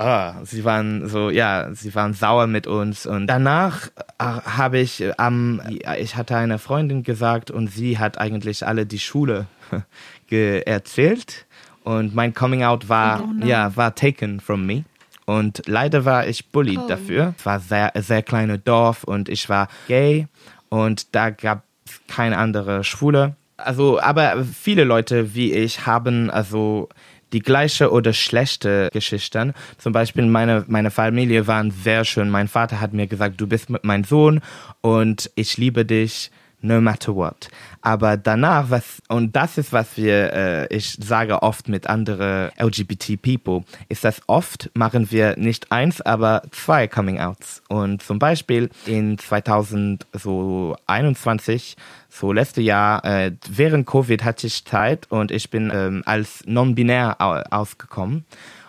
ah, sie waren so, ja, sie waren sauer mit uns. Und danach äh, habe ich am, ähm, ich hatte eine Freundin gesagt und sie hat eigentlich alle die Schule erzählt. Und mein Coming Out war, oh ja, war taken from me. Und leider war ich bullied oh. dafür. Es war sehr, sehr kleine Dorf und ich war gay und da gab es keine andere Schwule. Also, aber viele Leute wie ich haben also die gleiche oder schlechte Geschichten. Zum Beispiel meine, meine Familie waren sehr schön. Mein Vater hat mir gesagt, du bist mein Sohn und ich liebe dich no matter what. Aber danach, was, und das ist, was wir, äh, ich sage oft mit anderen LGBT People, ist, dass oft machen wir nicht eins, aber zwei Coming Outs. Und zum Beispiel in 2021, so letztes Jahr, äh, während Covid hatte ich Zeit und ich bin ähm, als non-binär ausgekommen.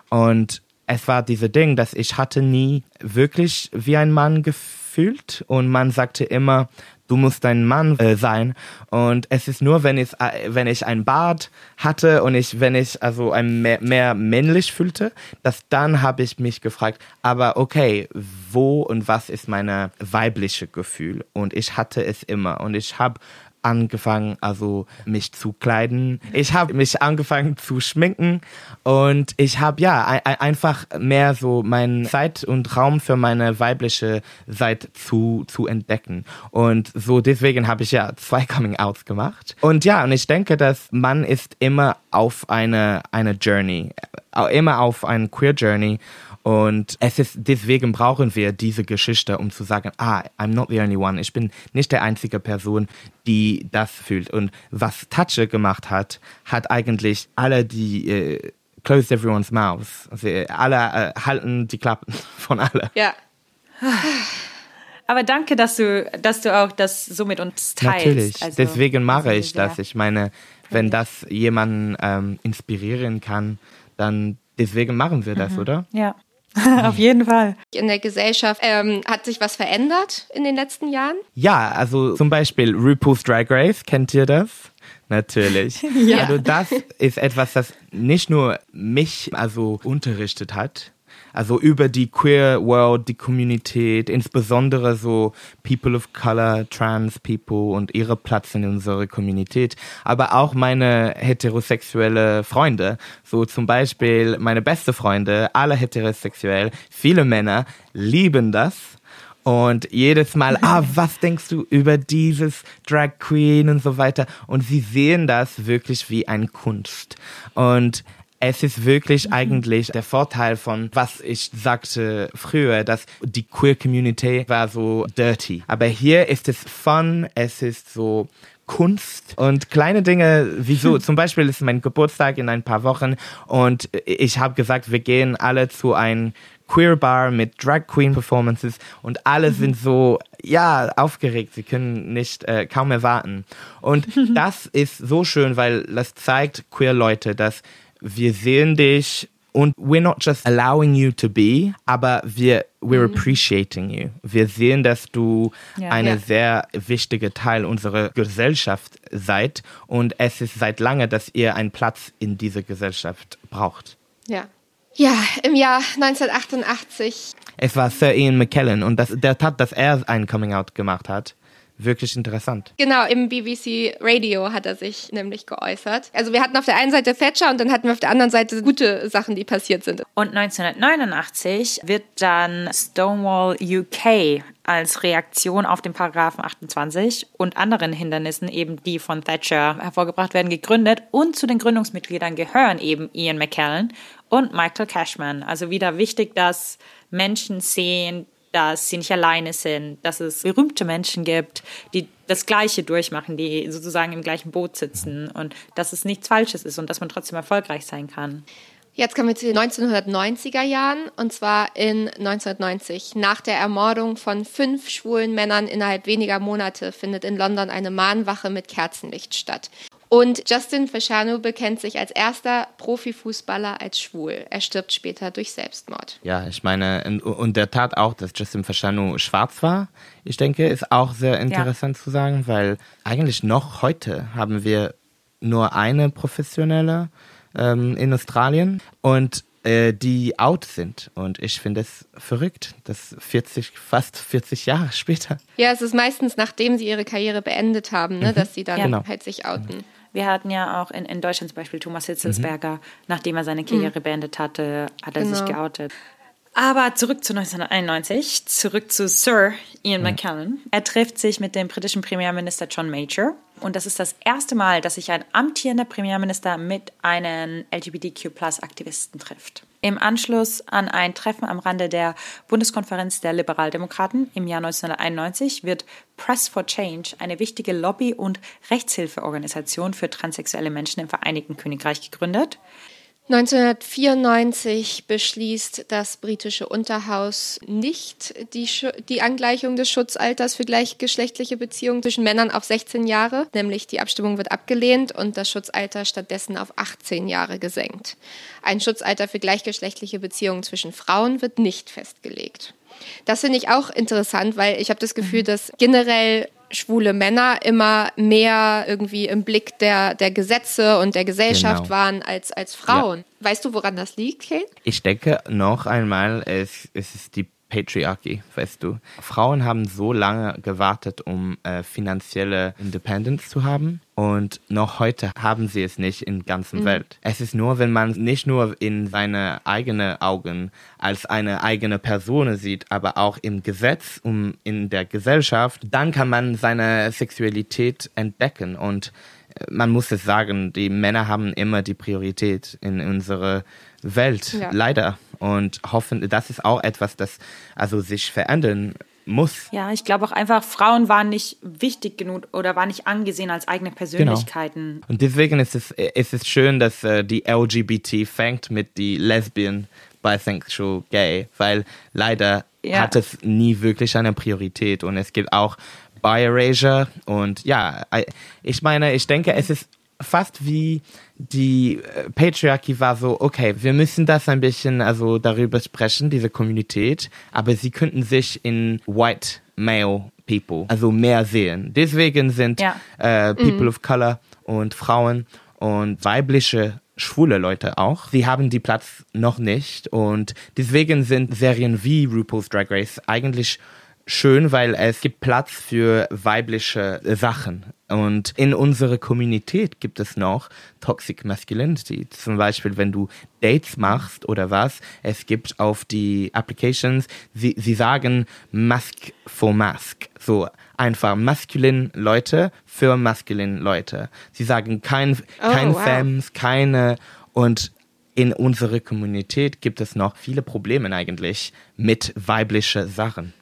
Und es war diese Ding, dass ich hatte nie wirklich wie ein Mann gefühlt und man sagte immer, du musst ein Mann äh, sein. Und es ist nur, wenn ich, äh, wenn ich ein Bart hatte und ich, wenn ich also ein mehr, mehr männlich fühlte, dass dann habe ich mich gefragt, aber okay, wo und was ist meine weibliche Gefühl? Und ich hatte es immer. Und ich habe angefangen, also mich zu kleiden. Ich habe mich angefangen zu schminken und ich habe ja einfach mehr so meinen Zeit und Raum für meine weibliche Seite zu zu entdecken. Und so deswegen habe ich ja zwei Coming Outs gemacht. Und ja, und ich denke, dass man ist immer auf eine eine Journey, immer auf eine Queer Journey und es ist, deswegen brauchen wir diese Geschichte, um zu sagen, ah, I'm not the only one. Ich bin nicht der einzige Person, die das fühlt. Und was Tatsche gemacht hat, hat eigentlich alle die, äh, closed everyone's mouth. Also alle äh, halten die Klappen von alle. Ja. Aber danke, dass du, dass du auch das so mit uns teilst. Natürlich, also, deswegen mache ich das. Ich meine, wenn das jemanden ähm, inspirieren kann, dann deswegen machen wir das, mhm. oder? Ja. Auf jeden Fall. In der Gesellschaft ähm, hat sich was verändert in den letzten Jahren? Ja, also zum Beispiel RuPaul's Drag Race, kennt ihr das? Natürlich. ja. Also das ist etwas, das nicht nur mich also unterrichtet hat, also über die Queer World, die Community, insbesondere so People of Color, Trans People und ihre Platz in unserer Communität, aber auch meine heterosexuelle Freunde, so zum Beispiel meine beste Freunde, alle heterosexuell, viele Männer lieben das. Und jedes Mal, ah, was denkst du über dieses Drag Queen und so weiter? Und sie sehen das wirklich wie ein Kunst. Und es ist wirklich mhm. eigentlich der Vorteil von, was ich sagte früher, dass die Queer Community war so dirty. Aber hier ist es fun, es ist so Kunst und kleine Dinge, wieso zum Beispiel ist mein Geburtstag in ein paar Wochen und ich habe gesagt, wir gehen alle zu einem Queer Bar mit Drag Queen Performances und alle mhm. sind so ja aufgeregt, sie können nicht äh, kaum erwarten und das ist so schön, weil das zeigt queer Leute, dass wir sehen dich und we're not just allowing you to be, aber wir we're mhm. appreciating you. Wir sehen, dass du ja, eine ja. sehr wichtige Teil unserer Gesellschaft seid und es ist seit lange, dass ihr einen Platz in dieser Gesellschaft braucht. Ja. Ja, im Jahr 1988. Es war Sir Ian McKellen und das, der Tat, dass er ein Coming Out gemacht hat, wirklich interessant. Genau, im BBC Radio hat er sich nämlich geäußert. Also wir hatten auf der einen Seite Thatcher und dann hatten wir auf der anderen Seite gute Sachen, die passiert sind. Und 1989 wird dann Stonewall UK als Reaktion auf den Paragraphen 28 und anderen Hindernissen, eben die von Thatcher hervorgebracht werden, gegründet und zu den Gründungsmitgliedern gehören eben Ian McKellen und Michael Cashman. Also wieder wichtig, dass Menschen sehen, dass sie nicht alleine sind, dass es berühmte Menschen gibt, die das Gleiche durchmachen, die sozusagen im gleichen Boot sitzen und dass es nichts Falsches ist und dass man trotzdem erfolgreich sein kann. Jetzt kommen wir zu den 1990er Jahren und zwar in 1990. Nach der Ermordung von fünf schwulen Männern innerhalb weniger Monate findet in London eine Mahnwache mit Kerzenlicht statt. Und Justin Fasciano bekennt sich als erster Profifußballer als schwul. Er stirbt später durch Selbstmord. Ja, ich meine, und der Tat auch, dass Justin Fasciano schwarz war, ich denke, ist auch sehr interessant ja. zu sagen, weil eigentlich noch heute haben wir nur eine professionelle ähm, in Australien und äh, die out sind. Und ich finde es verrückt, dass 40, fast 40 Jahre später. Ja, es ist meistens nachdem sie ihre Karriere beendet haben, ne, mhm. dass sie dann ja. Genau. halt sich outen. Mhm. Wir hatten ja auch in, in Deutschland zum Beispiel Thomas Hitzelsberger, mhm. nachdem er seine Karriere mhm. beendet hatte, hat er genau. sich geoutet. Aber zurück zu 1991, zurück zu Sir Ian. McKellen. Er trifft sich mit dem britischen Premierminister John Major. Und das ist das erste Mal, dass sich ein amtierender Premierminister mit einem LGBTQ-Plus-Aktivisten trifft. Im Anschluss an ein Treffen am Rande der Bundeskonferenz der Liberaldemokraten im Jahr 1991 wird Press for Change, eine wichtige Lobby- und Rechtshilfeorganisation für transsexuelle Menschen im Vereinigten Königreich, gegründet. 1994 beschließt das britische Unterhaus nicht die, die, Angleichung des Schutzalters für gleichgeschlechtliche Beziehungen zwischen Männern auf 16 Jahre, nämlich die Abstimmung wird abgelehnt und das Schutzalter stattdessen auf 18 Jahre gesenkt. Ein Schutzalter für gleichgeschlechtliche Beziehungen zwischen Frauen wird nicht festgelegt. Das finde ich auch interessant, weil ich habe das Gefühl, mhm. dass generell schwule Männer immer mehr irgendwie im Blick der, der Gesetze und der Gesellschaft genau. waren als, als Frauen. Ja. Weißt du, woran das liegt, Kate? Ich denke noch einmal, es, es ist die Patriarchy, weißt du. Frauen haben so lange gewartet, um äh, finanzielle Independence zu haben. Und noch heute haben sie es nicht in der ganzen mhm. Welt. Es ist nur, wenn man nicht nur in seine eigenen Augen als eine eigene Person sieht, aber auch im Gesetz und in der Gesellschaft, dann kann man seine Sexualität entdecken. Und äh, man muss es sagen, die Männer haben immer die Priorität in unserer Welt, ja. leider. Und hoffen, das ist auch etwas, das also sich verändern muss. Ja, ich glaube auch einfach, Frauen waren nicht wichtig genug oder waren nicht angesehen als eigene Persönlichkeiten. Genau. Und deswegen ist es, ist es schön, dass äh, die LGBT fängt mit die Lesbian, Bisexual, Gay, weil leider ja. hat es nie wirklich eine Priorität und es gibt auch Bi Erasure und ja, ich meine, ich denke, es ist fast wie die äh, Patriarchy war so, okay, wir müssen das ein bisschen also darüber sprechen, diese Kommunität, aber sie könnten sich in White Male People also mehr sehen. Deswegen sind ja. äh, People mhm. of Color und Frauen und weibliche schwule Leute auch. Sie haben die Platz noch nicht und deswegen sind Serien wie RuPaul's Drag Race eigentlich schön, weil es gibt Platz für weibliche Sachen. Und in unserer Communität gibt es noch Toxic Masculinity. Zum Beispiel, wenn du Dates machst oder was, es gibt auf die Applications, sie, sie sagen Mask for Mask. So einfach maskulin Leute für maskulin Leute. Sie sagen kein, kein oh, wow. Femmes, keine und in unserer Communität gibt es noch viele Probleme eigentlich mit weiblichen Sachen.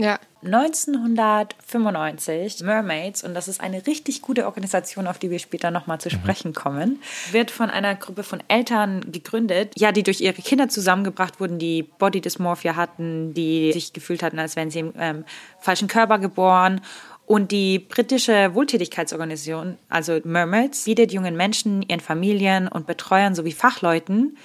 Ja. 1995, Mermaids, und das ist eine richtig gute Organisation, auf die wir später nochmal zu mhm. sprechen kommen, wird von einer Gruppe von Eltern gegründet, ja, die durch ihre Kinder zusammengebracht wurden, die Body Dysmorphia hatten, die sich gefühlt hatten, als wären sie im ähm, falschen Körper geboren. Und die britische Wohltätigkeitsorganisation, also Mermaids, bietet jungen Menschen, ihren Familien und Betreuern sowie Fachleuten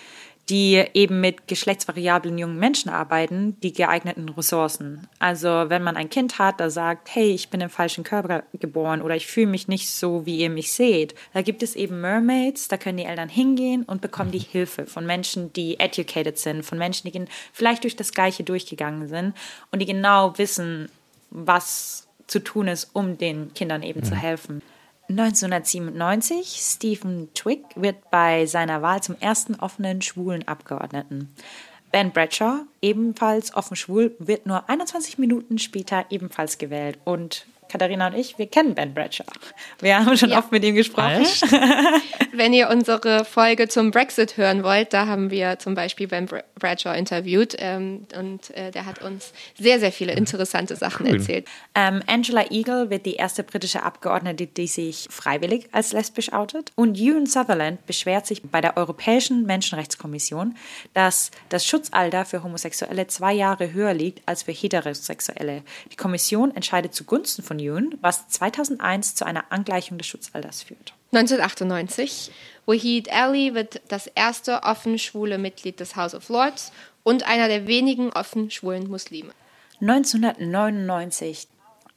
die eben mit geschlechtsvariablen jungen Menschen arbeiten, die geeigneten Ressourcen. Also wenn man ein Kind hat, das sagt, hey, ich bin im falschen Körper geboren oder ich fühle mich nicht so, wie ihr mich seht, da gibt es eben Mermaids, da können die Eltern hingehen und bekommen die Hilfe von Menschen, die educated sind, von Menschen, die vielleicht durch das Gleiche durchgegangen sind und die genau wissen, was zu tun ist, um den Kindern eben mhm. zu helfen. 1997, Stephen Twigg wird bei seiner Wahl zum ersten offenen schwulen Abgeordneten. Ben Bradshaw, ebenfalls offen schwul, wird nur 21 Minuten später ebenfalls gewählt. Und Katharina und ich, wir kennen Ben Bradshaw. Wir haben schon ja. oft mit ihm gesprochen. Wenn ihr unsere Folge zum Brexit hören wollt, da haben wir zum Beispiel Ben Bradshaw interviewt ähm, und äh, der hat uns sehr, sehr viele interessante Sachen cool. erzählt. Ähm, Angela Eagle wird die erste britische Abgeordnete, die sich freiwillig als lesbisch outet. Und Ewan Sutherland beschwert sich bei der Europäischen Menschenrechtskommission, dass das Schutzalter für Homosexuelle zwei Jahre höher liegt als für Heterosexuelle. Die Kommission entscheidet zugunsten von Ewan, was 2001 zu einer Angleichung des Schutzalters führt. 1998. Wahid Ali wird das erste offen schwule Mitglied des House of Lords und einer der wenigen offen schwulen Muslime. 1999.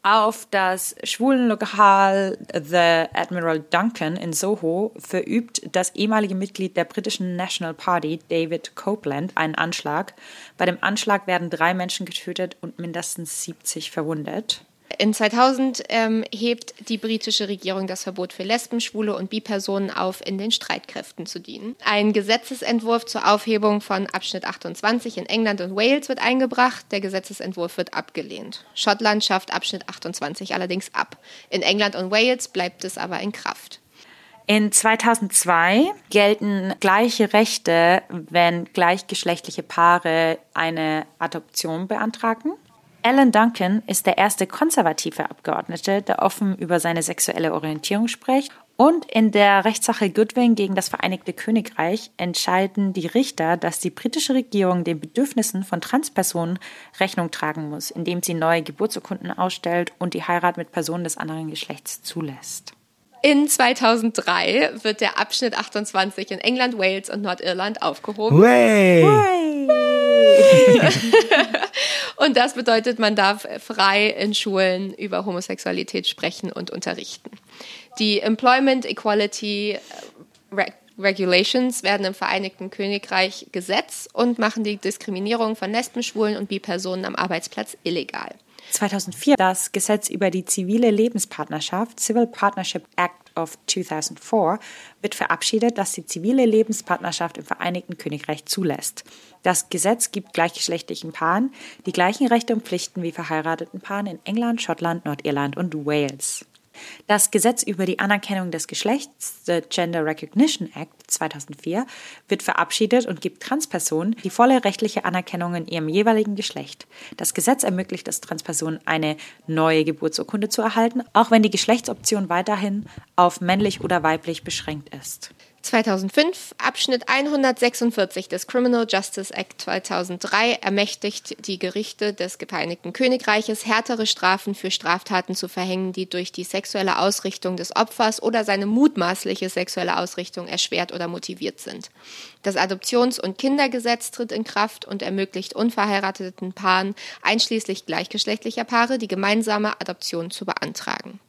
Auf das Schwulenlokal The Admiral Duncan in Soho verübt das ehemalige Mitglied der britischen National Party, David Copeland, einen Anschlag. Bei dem Anschlag werden drei Menschen getötet und mindestens 70 verwundet. In 2000 ähm, hebt die britische Regierung das Verbot für Lesben, Schwule und Bi-Personen auf, in den Streitkräften zu dienen. Ein Gesetzesentwurf zur Aufhebung von Abschnitt 28 in England und Wales wird eingebracht. Der Gesetzesentwurf wird abgelehnt. Schottland schafft Abschnitt 28 allerdings ab. In England und Wales bleibt es aber in Kraft. In 2002 gelten gleiche Rechte, wenn gleichgeschlechtliche Paare eine Adoption beantragen. Alan Duncan ist der erste konservative Abgeordnete, der offen über seine sexuelle Orientierung spricht. Und in der Rechtssache Goodwin gegen das Vereinigte Königreich entscheiden die Richter, dass die britische Regierung den Bedürfnissen von Transpersonen Rechnung tragen muss, indem sie neue Geburtsurkunden ausstellt und die Heirat mit Personen des anderen Geschlechts zulässt. In 2003 wird der Abschnitt 28 in England, Wales und Nordirland aufgehoben. Way. Way. und das bedeutet, man darf frei in Schulen über Homosexualität sprechen und unterrichten. Die Employment Equality äh, Regulations werden im Vereinigten Königreich Gesetz und machen die Diskriminierung von Lesben, Schwulen und Bi-Personen am Arbeitsplatz illegal. 2004 das Gesetz über die zivile Lebenspartnerschaft, Civil Partnership Act of 2004, wird verabschiedet, das die zivile Lebenspartnerschaft im Vereinigten Königreich zulässt. Das Gesetz gibt gleichgeschlechtlichen Paaren die gleichen Rechte und Pflichten wie verheirateten Paaren in England, Schottland, Nordirland und Wales. Das Gesetz über die Anerkennung des Geschlechts, the Gender Recognition Act 2004, wird verabschiedet und gibt Transpersonen die volle rechtliche Anerkennung in ihrem jeweiligen Geschlecht. Das Gesetz ermöglicht es Transpersonen, eine neue Geburtsurkunde zu erhalten, auch wenn die Geschlechtsoption weiterhin auf männlich oder weiblich beschränkt ist. 2005, Abschnitt 146 des Criminal Justice Act 2003 ermächtigt die Gerichte des Vereinigten Königreiches, härtere Strafen für Straftaten zu verhängen, die durch die sexuelle Ausrichtung des Opfers oder seine mutmaßliche sexuelle Ausrichtung erschwert oder motiviert sind. Das Adoptions- und Kindergesetz tritt in Kraft und ermöglicht unverheirateten Paaren, einschließlich gleichgeschlechtlicher Paare, die gemeinsame Adoption zu beantragen.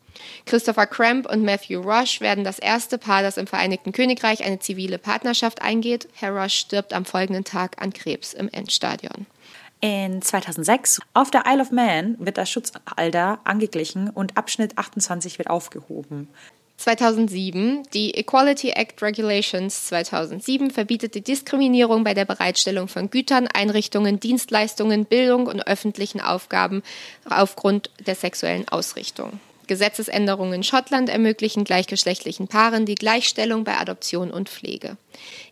Christopher Cramp und Matthew Rush werden das erste Paar, das im Vereinigten Königreich eine zivile Partnerschaft eingeht. Herr Rush stirbt am folgenden Tag an Krebs im Endstadion. In 2006 auf der Isle of Man wird das Schutzalter angeglichen und Abschnitt 28 wird aufgehoben. 2007. Die Equality Act Regulations 2007 verbietet die Diskriminierung bei der Bereitstellung von Gütern, Einrichtungen, Dienstleistungen, Bildung und öffentlichen Aufgaben aufgrund der sexuellen Ausrichtung. Gesetzesänderungen in Schottland ermöglichen gleichgeschlechtlichen Paaren die Gleichstellung bei Adoption und Pflege.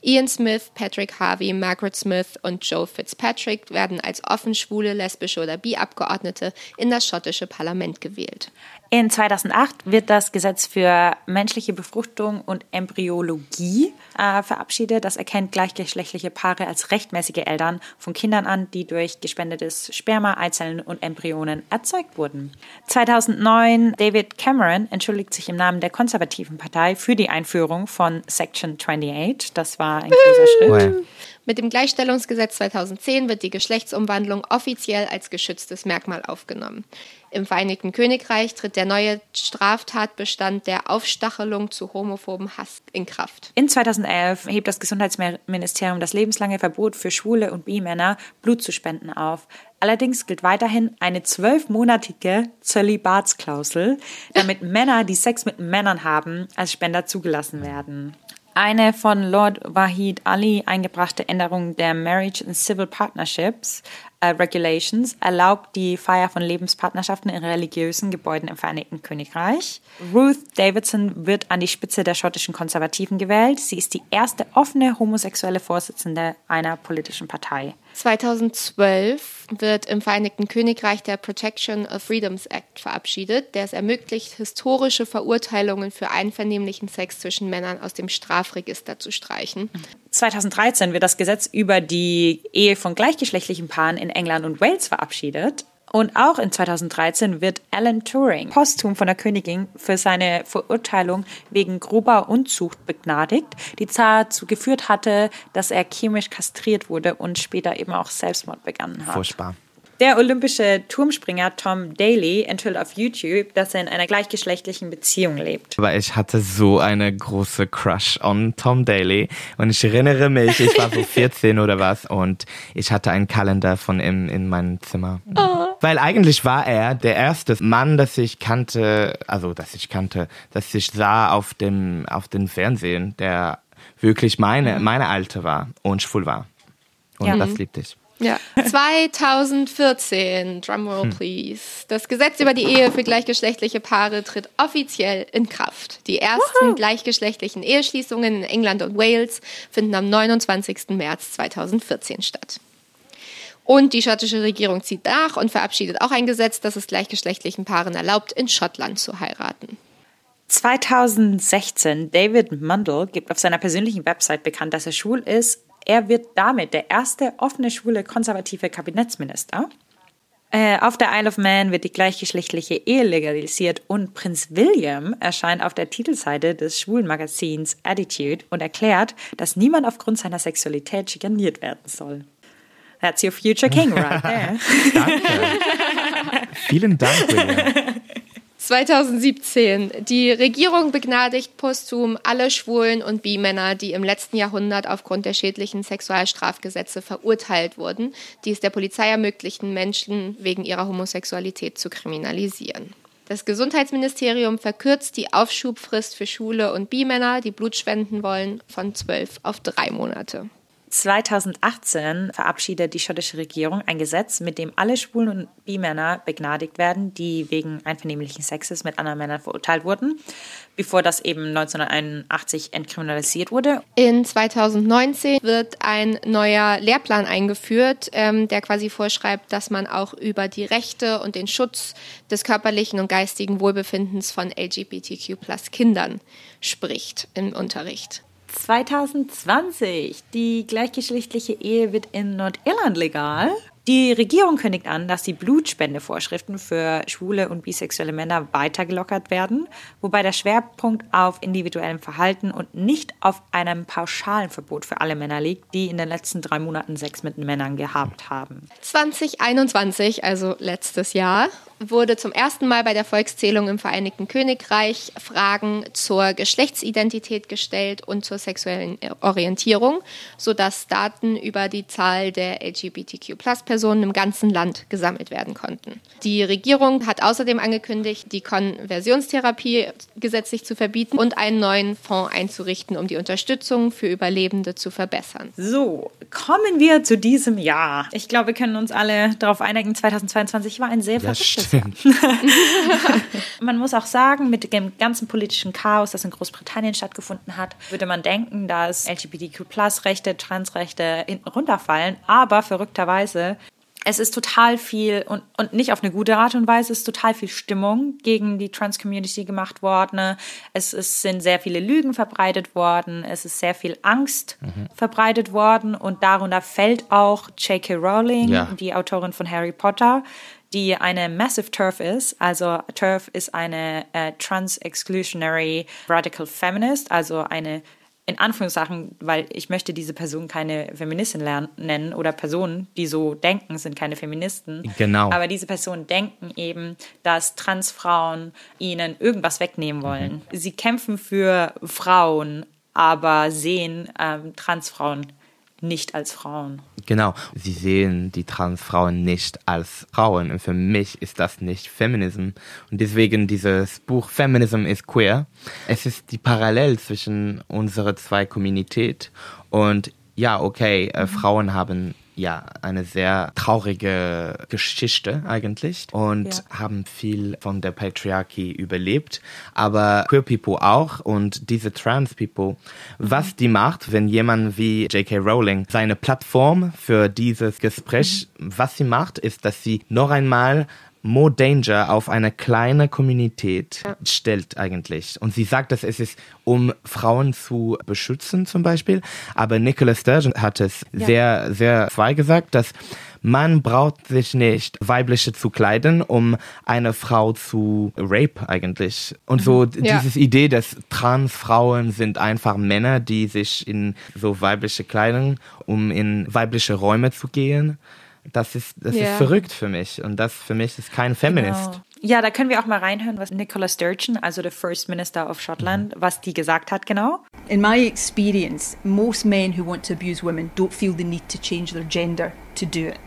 Ian Smith, Patrick Harvey, Margaret Smith und Joe Fitzpatrick werden als offen schwule, lesbische oder bi-Abgeordnete in das schottische Parlament gewählt. In 2008 wird das Gesetz für menschliche Befruchtung und Embryologie äh, verabschiedet. Das erkennt gleichgeschlechtliche Paare als rechtmäßige Eltern von Kindern an, die durch gespendetes Sperma, Eizellen und Embryonen erzeugt wurden. 2009 David Cameron entschuldigt sich im Namen der konservativen Partei für die Einführung von Section 28. Das war ein großer Schritt. Mit dem Gleichstellungsgesetz 2010 wird die Geschlechtsumwandlung offiziell als geschütztes Merkmal aufgenommen. Im Vereinigten Königreich tritt der neue Straftatbestand der Aufstachelung zu homophoben Hass in Kraft. In 2011 hebt das Gesundheitsministerium das lebenslange Verbot für Schwule und Bi-Männer, Blut zu spenden auf. Allerdings gilt weiterhin eine zwölfmonatige Zölibatsklausel, damit Männer, die Sex mit Männern haben, als Spender zugelassen werden. Eine von Lord Wahid Ali eingebrachte Änderung der Marriage and Civil Partnerships äh, Regulations erlaubt die Feier von Lebenspartnerschaften in religiösen Gebäuden im Vereinigten Königreich. Ruth Davidson wird an die Spitze der schottischen Konservativen gewählt. Sie ist die erste offene homosexuelle Vorsitzende einer politischen Partei. 2012 wird im Vereinigten Königreich der Protection of Freedoms Act verabschiedet, der es ermöglicht, historische Verurteilungen für einvernehmlichen Sex zwischen Männern aus dem Strafregister zu streichen. 2013 wird das Gesetz über die Ehe von gleichgeschlechtlichen Paaren in England und Wales verabschiedet. Und auch in 2013 wird Alan Turing posthum von der Königin für seine Verurteilung wegen grober Unzucht begnadigt, die dazu geführt hatte, dass er chemisch kastriert wurde und später eben auch Selbstmord begangen hat. Furchtbar. Der olympische Turmspringer Tom Daly enthüllt auf YouTube, dass er in einer gleichgeschlechtlichen Beziehung lebt. Aber ich hatte so eine große Crush on Tom Daly und ich erinnere mich, ich war so 14 oder was und ich hatte einen Kalender von ihm in meinem Zimmer. Oh. Weil eigentlich war er der erste Mann, das ich kannte, also das ich kannte, das ich sah auf dem auf dem Fernsehen, der wirklich meine meine Alte war und schwul war. Und ja. das liebte ich. Ja. 2014, Drumroll hm. please. Das Gesetz über die Ehe für gleichgeschlechtliche Paare tritt offiziell in Kraft. Die ersten Woohoo. gleichgeschlechtlichen Eheschließungen in England und Wales finden am 29. März 2014 statt. Und die schottische Regierung zieht nach und verabschiedet auch ein Gesetz, das es gleichgeschlechtlichen Paaren erlaubt, in Schottland zu heiraten. 2016, David Mundell gibt auf seiner persönlichen Website bekannt, dass er schwul ist er wird damit der erste offene schwule konservative Kabinettsminister. Äh, auf der Isle of Man wird die gleichgeschlechtliche Ehe legalisiert und Prinz William erscheint auf der Titelseite des schwulen Magazins Attitude und erklärt, dass niemand aufgrund seiner Sexualität schikaniert werden soll. That's your future king right there. Danke. Vielen Dank, William. 2017. Die Regierung begnadigt posthum alle Schwulen und Bi-Männer, die im letzten Jahrhundert aufgrund der schädlichen Sexualstrafgesetze verurteilt wurden, die es der Polizei ermöglichten, Menschen wegen ihrer Homosexualität zu kriminalisieren. Das Gesundheitsministerium verkürzt die Aufschubfrist für Schwule und Bi-Männer, die Blut spenden wollen, von zwölf auf drei Monate. 2018 verabschiedet die schottische Regierung ein Gesetz, mit dem alle Schwulen und Bi-Männer begnadigt werden, die wegen einvernehmlichen Sexes mit anderen Männern verurteilt wurden, bevor das eben 1981 entkriminalisiert wurde. In 2019 wird ein neuer Lehrplan eingeführt, ähm, der quasi vorschreibt, dass man auch über die Rechte und den Schutz des körperlichen und geistigen Wohlbefindens von LGBTQ-Kindern spricht im Unterricht. 2020. Die gleichgeschlechtliche Ehe wird in Nordirland legal. Die Regierung kündigt an, dass die Blutspendevorschriften für schwule und bisexuelle Männer weiter gelockert werden, wobei der Schwerpunkt auf individuellem Verhalten und nicht auf einem pauschalen Verbot für alle Männer liegt, die in den letzten drei Monaten Sex mit Männern gehabt haben. 2021, also letztes Jahr, wurde zum ersten Mal bei der Volkszählung im Vereinigten Königreich Fragen zur Geschlechtsidentität gestellt und zur sexuellen Orientierung, sodass Daten über die Zahl der LGBTQ-Plus-Personen im ganzen Land gesammelt werden konnten. Die Regierung hat außerdem angekündigt, die Konversionstherapie gesetzlich zu verbieten und einen neuen Fonds einzurichten, um die Unterstützung für Überlebende zu verbessern. So, kommen wir zu diesem Jahr. Ich glaube, wir können uns alle darauf einigen, 2022 war ein sehr verrücktes Stimmt. man muss auch sagen, mit dem ganzen politischen Chaos, das in Großbritannien stattgefunden hat, würde man denken, dass LGBTQ-Plus-Rechte, Transrechte hinten runterfallen. Aber verrückterweise es ist total viel und, und nicht auf eine gute Art und Weise, es ist total viel Stimmung gegen die Trans-Community gemacht worden. Es, es sind sehr viele Lügen verbreitet worden. Es ist sehr viel Angst mhm. verbreitet worden. Und darunter fällt auch J.K. Rowling, ja. die Autorin von Harry Potter, die eine Massive TERF ist. Also TERF ist eine äh, Trans-Exclusionary Radical Feminist, also eine in Anführungszeichen, weil ich möchte diese Person keine Feministin lernen, nennen oder Personen, die so denken, sind keine Feministen. Genau. Aber diese Personen denken eben, dass Transfrauen ihnen irgendwas wegnehmen wollen. Mhm. Sie kämpfen für Frauen, aber sehen ähm, Transfrauen nicht als Frauen. Genau, sie sehen die Transfrauen nicht als Frauen und für mich ist das nicht Feminism und deswegen dieses Buch Feminism is Queer. Es ist die Parallel zwischen unsere zwei Communität und ja, okay, äh. Frauen haben ja eine sehr traurige Geschichte eigentlich und ja. haben viel von der Patriarchie überlebt, aber Queer People auch und diese Trans People, was die macht, wenn jemand wie J.K. Rowling seine Plattform für dieses Gespräch, mhm. was sie macht, ist, dass sie noch einmal More Danger auf eine kleine Kommunität ja. stellt eigentlich. Und sie sagt, dass es ist, um Frauen zu beschützen zum Beispiel. Aber Nicola Sturgeon hat es ja. sehr, sehr frei gesagt, dass man braucht sich nicht weibliche zu kleiden, um eine Frau zu rape eigentlich. Und so mhm. ja. diese Idee, dass Transfrauen sind einfach Männer, die sich in so weibliche Kleidung, um in weibliche Räume zu gehen das ist, das yeah. ist verrückt für mich und das für mich ist kein Feminist. Genau. Ja, da können wir auch mal reinhören, was Nicola Sturgeon, also der First Minister of Scotland, mhm. was die gesagt hat, genau. In my experience, most men who want to abuse women don't feel the need to change their gender to do it.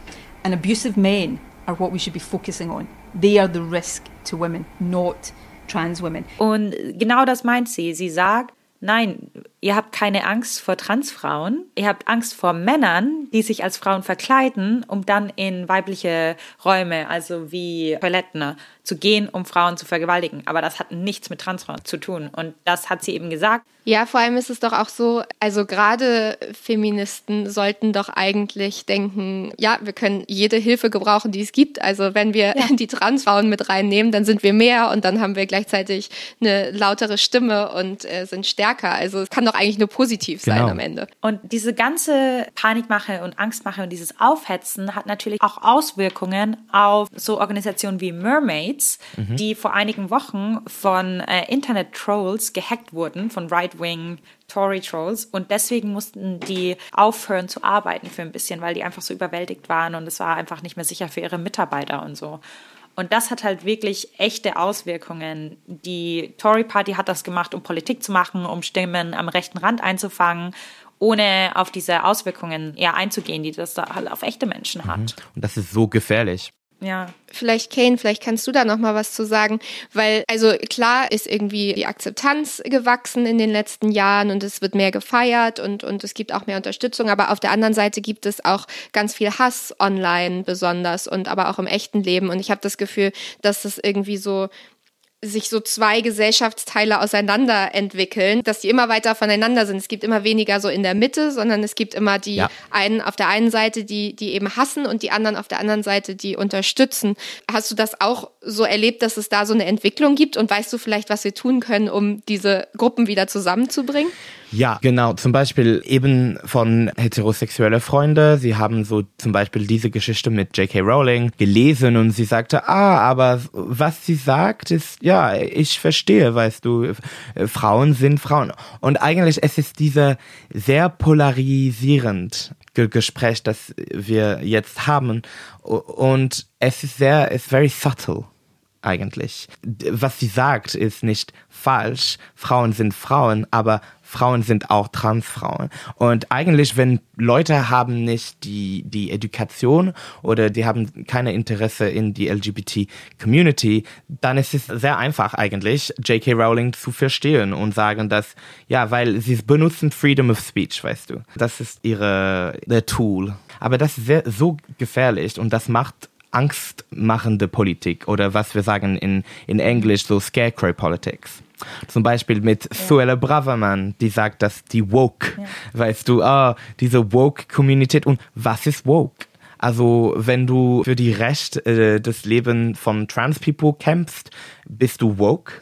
And abusive men are what we should be focusing on. They are the risk to women, not trans women. Und genau das meint sie. Sie sagt, Nein, ihr habt keine Angst vor Transfrauen. Ihr habt Angst vor Männern, die sich als Frauen verkleiden, um dann in weibliche Räume, also wie Toiletten, zu gehen, um Frauen zu vergewaltigen. Aber das hat nichts mit Transfrauen zu tun. Und das hat sie eben gesagt. Ja, vor allem ist es doch auch so, also gerade Feministen sollten doch eigentlich denken, ja, wir können jede Hilfe gebrauchen, die es gibt. Also wenn wir ja. die Transfrauen mit reinnehmen, dann sind wir mehr und dann haben wir gleichzeitig eine lautere Stimme und äh, sind stärker. Also es kann doch eigentlich nur positiv sein genau. am Ende. Und diese ganze Panikmache und Angstmache und dieses Aufhetzen hat natürlich auch Auswirkungen auf so Organisationen wie Mermaid Tweets, mhm. die vor einigen Wochen von äh, Internet-Trolls gehackt wurden, von Right-Wing Tory-Trolls. Und deswegen mussten die aufhören zu arbeiten für ein bisschen, weil die einfach so überwältigt waren und es war einfach nicht mehr sicher für ihre Mitarbeiter und so. Und das hat halt wirklich echte Auswirkungen. Die Tory Party hat das gemacht, um Politik zu machen, um Stimmen am rechten Rand einzufangen, ohne auf diese Auswirkungen eher einzugehen, die das da halt auf echte Menschen hat. Mhm. Und das ist so gefährlich ja. Vielleicht Kane, vielleicht kannst du da noch mal was zu sagen, weil also klar ist irgendwie die Akzeptanz gewachsen in den letzten Jahren und es wird mehr gefeiert und und es gibt auch mehr Unterstützung, aber auf der anderen Seite gibt es auch ganz viel Hass online besonders und aber auch im echten Leben und ich habe das Gefühl, dass das irgendwie so sich so zwei Gesellschaftsteile auseinander entwickeln, dass die immer weiter voneinander sind. Es gibt immer weniger so in der Mitte, sondern es gibt immer die ja. einen auf der einen Seite, die, die eben hassen und die anderen auf der anderen Seite, die unterstützen. Hast du das auch so erlebt, dass es da so eine Entwicklung gibt und weißt du vielleicht, was wir tun können, um diese Gruppen wieder zusammenzubringen? Ja, genau. Zum Beispiel eben von heterosexuelle Freunde. Sie haben so zum Beispiel diese Geschichte mit J.K. Rowling gelesen und sie sagte, ah, aber was sie sagt ist, ja, ich verstehe, weißt du, Frauen sind Frauen. Und eigentlich es ist diese sehr polarisierend Gespräch, das wir jetzt haben. Und es ist sehr, es ist very subtle eigentlich. Was sie sagt, ist nicht falsch. Frauen sind Frauen, aber Frauen sind auch Transfrauen. Und eigentlich, wenn Leute haben nicht die, die Education oder die haben keine Interesse in die LGBT-Community, dann ist es sehr einfach eigentlich, J.K. Rowling zu verstehen und sagen, dass, ja, weil sie benutzen Freedom of Speech, weißt du. Das ist ihre, ihr Tool. Aber das ist sehr, so gefährlich und das macht angstmachende Politik oder was wir sagen in, in Englisch so Scarecrow Politics. Zum Beispiel mit ja. Suella Braverman, die sagt, dass die Woke, ja. weißt du, ah, diese Woke-Communität und was ist Woke? Also wenn du für die Recht äh, des Lebens von Trans People kämpfst, bist du woke?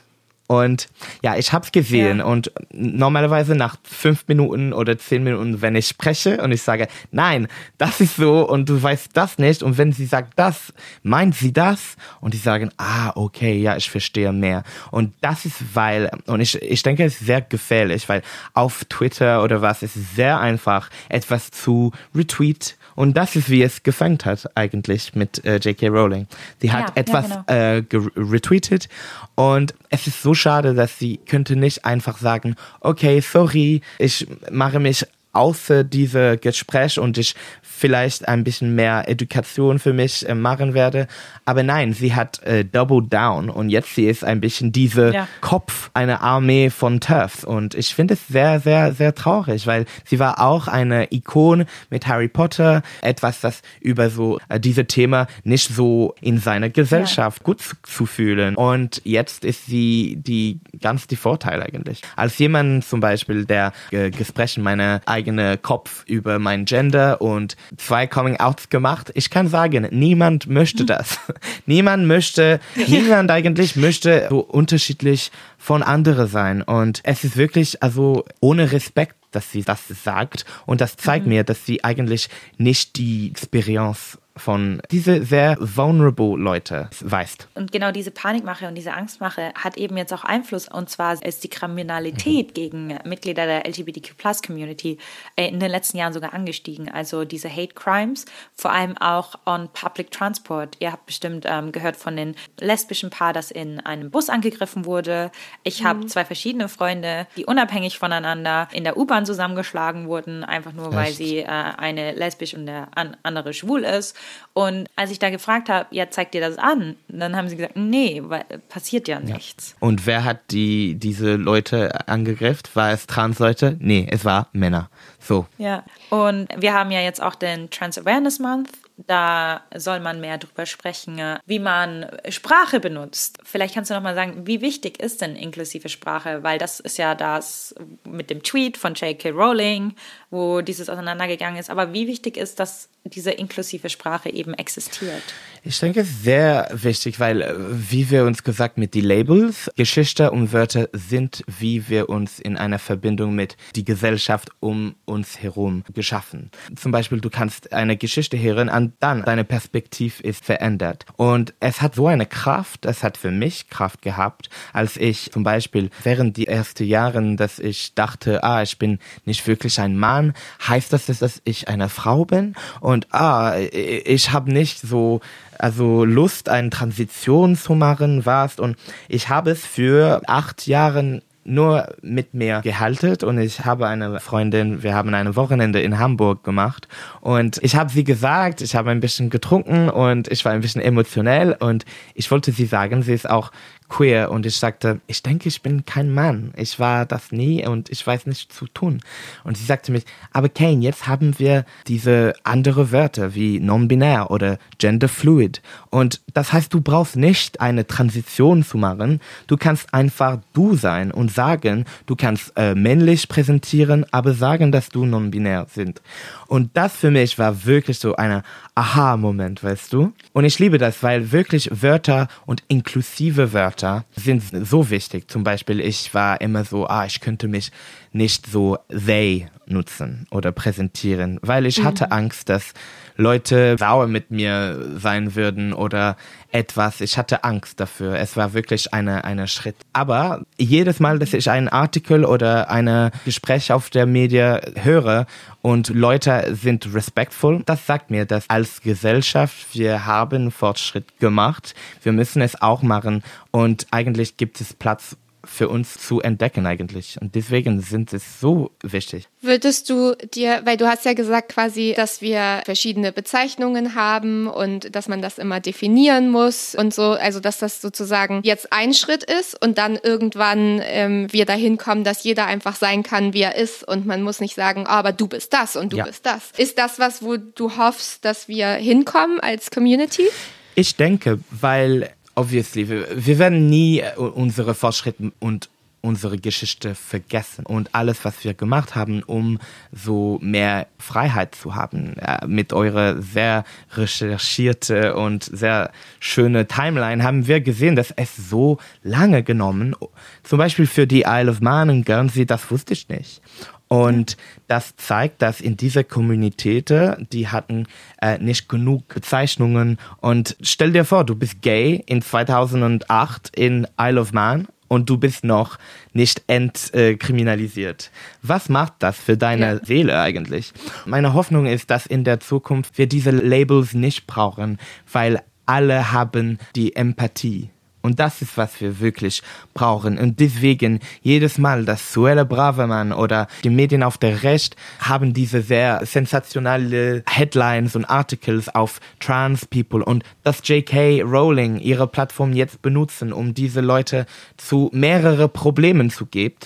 Und ja, ich hab's gesehen ja. und normalerweise nach fünf Minuten oder zehn Minuten, wenn ich spreche und ich sage, nein, das ist so und du weißt das nicht und wenn sie sagt das, meint sie das und die sagen, ah, okay, ja, ich verstehe mehr. Und das ist weil, und ich, ich denke, es ist sehr gefährlich, weil auf Twitter oder was, es ist sehr einfach, etwas zu retweet und das ist, wie es gefangen hat eigentlich mit äh, J.K. Rowling. Sie hat ja, etwas ja, genau. äh, retweetet und es ist so schade, dass sie könnte nicht einfach sagen, okay, sorry, ich mache mich außer diese Gespräch und ich vielleicht ein bisschen mehr Education für mich äh, machen werde. Aber nein, sie hat äh, double down und jetzt sie ist ein bisschen diese Ja. Kopf einer Armee von Turfs und ich finde es sehr, sehr, sehr traurig, weil sie war auch eine Ikone mit Harry Potter, etwas, das über so äh, diese Thema nicht so in seiner Gesellschaft gut zu, zu fühlen und jetzt ist sie die ganz die Vorteil eigentlich. Als jemand zum Beispiel, der äh, gesprochen meine eigene Kopf über mein Gender und zwei Coming-outs gemacht, ich kann sagen, niemand möchte das. niemand möchte, niemand eigentlich möchte so unterschiedlich von andere sein. Und es ist wirklich also ohne Respekt dass sie das sagt. Und das zeigt mir, dass sie eigentlich nicht die Experience von diese sehr vulnerable Leute weist. Und genau diese Panikmache und diese Angstmache hat eben jetzt auch Einfluss. Und zwar ist die Kriminalität gegen Mitglieder der LGBTQ-Plus-Community äh, in den letzten Jahren sogar angestiegen. Also diese Hate Crimes, vor allem auch on Public Transport. Ihr habt bestimmt ähm, gehört von den lesbischen Paar, das in einem Bus angegriffen wurde. Ich habe zwei verschiedene Freunde, die unabhängig voneinander in der U-Bahn zusammengeschlagen wurden, einfach nur weil Echt? sie äh, eine lesbisch und der an andere schwul ist. Und als ich da gefragt habe, ja, zeigt dir das an? Dann haben sie gesagt, nee, weil passiert ja nichts. Und wer hat die diese Leute angegriffen? War es Transleute? Nee, es war Männer. So. Ja. Und wir haben ja jetzt auch den Trans Awareness Month. Da soll man mehr drüber sprechen, äh, wie man Sprache benutzt. Vielleicht kannst du noch mal sagen, wie wichtig ist denn inklusive Sprache? Weil das ist ja das mit dem Tweet von J.K. Rowling, wo dieses auseinandergegangen ist. Aber wie wichtig ist, dass diese inklusive Sprache eben existiert? Ich denke, sehr wichtig, weil, äh, wie wir uns gesagt mit die Labels, Geschichte und Wörter sind, wie wir uns in einer Verbindung mit die Gesellschaft um uns herum geschaffen. Zum Beispiel, du kannst eine Geschichte hören und dann deine Perspektive ist verändert. Und es hat so eine Kraft, es hat für mich Kraft gehabt, als ich zum Beispiel während die ersten Jahren, dass ich dachte, ah, ich bin nicht wirklich ein Mann, heißt das, dass ich eine Frau bin? Und ah, ich habe nicht so also Lust, eine Transition zu machen, was? Und ich habe es für acht Jahren nur mit mir gehalten und ich habe eine Freundin, wir haben eine Wochenende in Hamburg gemacht. Und ich habe sie gesagt, ich habe ein bisschen getrunken und ich war ein bisschen emotionell. Und ich wollte sie sagen, sie ist auch queer und ich sagte, ich denke, ich bin kein Mann. Ich war das nie und ich weiß nicht zu tun. Und sie sagte mich, aber Kane, jetzt haben wir diese andere Wörter wie non-binär oder gender fluid. Und das heißt, du brauchst nicht eine Transition zu machen. Du kannst einfach du sein und sagen, du kannst äh, männlich präsentieren, aber sagen, dass du non-binär sind. Und das für mich war wirklich so ein Aha-Moment, weißt du? Und ich liebe das, weil wirklich Wörter und inklusive Wörter sind so wichtig. Zum Beispiel, ich war immer so, ah, ich könnte mich nicht so they nutzen oder präsentieren, weil ich hatte Angst, dass Leute sauer mit mir sein würden oder etwas. Ich hatte Angst dafür. Es war wirklich eine, eine Schritt. Aber jedes Mal, dass ich einen Artikel oder eine Gespräch auf der Media höre und Leute sind respectful, das sagt mir, dass als Gesellschaft wir haben Fortschritt gemacht. Wir müssen es auch machen und eigentlich gibt es Platz für uns zu entdecken eigentlich. Und deswegen sind es so wichtig. Würdest du dir, weil du hast ja gesagt quasi, dass wir verschiedene Bezeichnungen haben und dass man das immer definieren muss und so, also dass das sozusagen jetzt ein Schritt ist und dann irgendwann ähm, wir dahin kommen, dass jeder einfach sein kann, wie er ist und man muss nicht sagen, ah, aber du bist das und du Ja. bist das. Ist das was, wo du hoffst, dass wir hinkommen als Community? Ich denke, weil obviously wir, wir werden nie äh, unsere Fortschritte und unsere Geschichte vergessen und alles, was wir gemacht haben, um so mehr Freiheit zu haben. Äh, Mit eurer sehr recherchierte und sehr schöne Timeline haben wir gesehen, dass es so lange genommen, zum Beispiel für die Isle of Man und Guernsey, das wusste ich nicht. Und das zeigt, dass in dieser Communität, die hatten äh, nicht genug Bezeichnungen. Und stell dir vor, du bist gay in 2008 in Isle of Man und du bist noch nicht entkriminalisiert. Was macht das für deine Ja. Seele eigentlich? Meine Hoffnung ist, dass in der Zukunft wir diese Labels nicht brauchen, weil alle haben die Empathie. Und das ist, was wir wirklich brauchen. Und deswegen jedes Mal, dass Suelle Braverman oder die Medien auf der Recht haben diese sehr sensationelle Headlines und Articles auf Trans People und dass J.K. Rowling ihre Plattform jetzt benutzen, um diese Leute zu mehrere Problemen zu geben,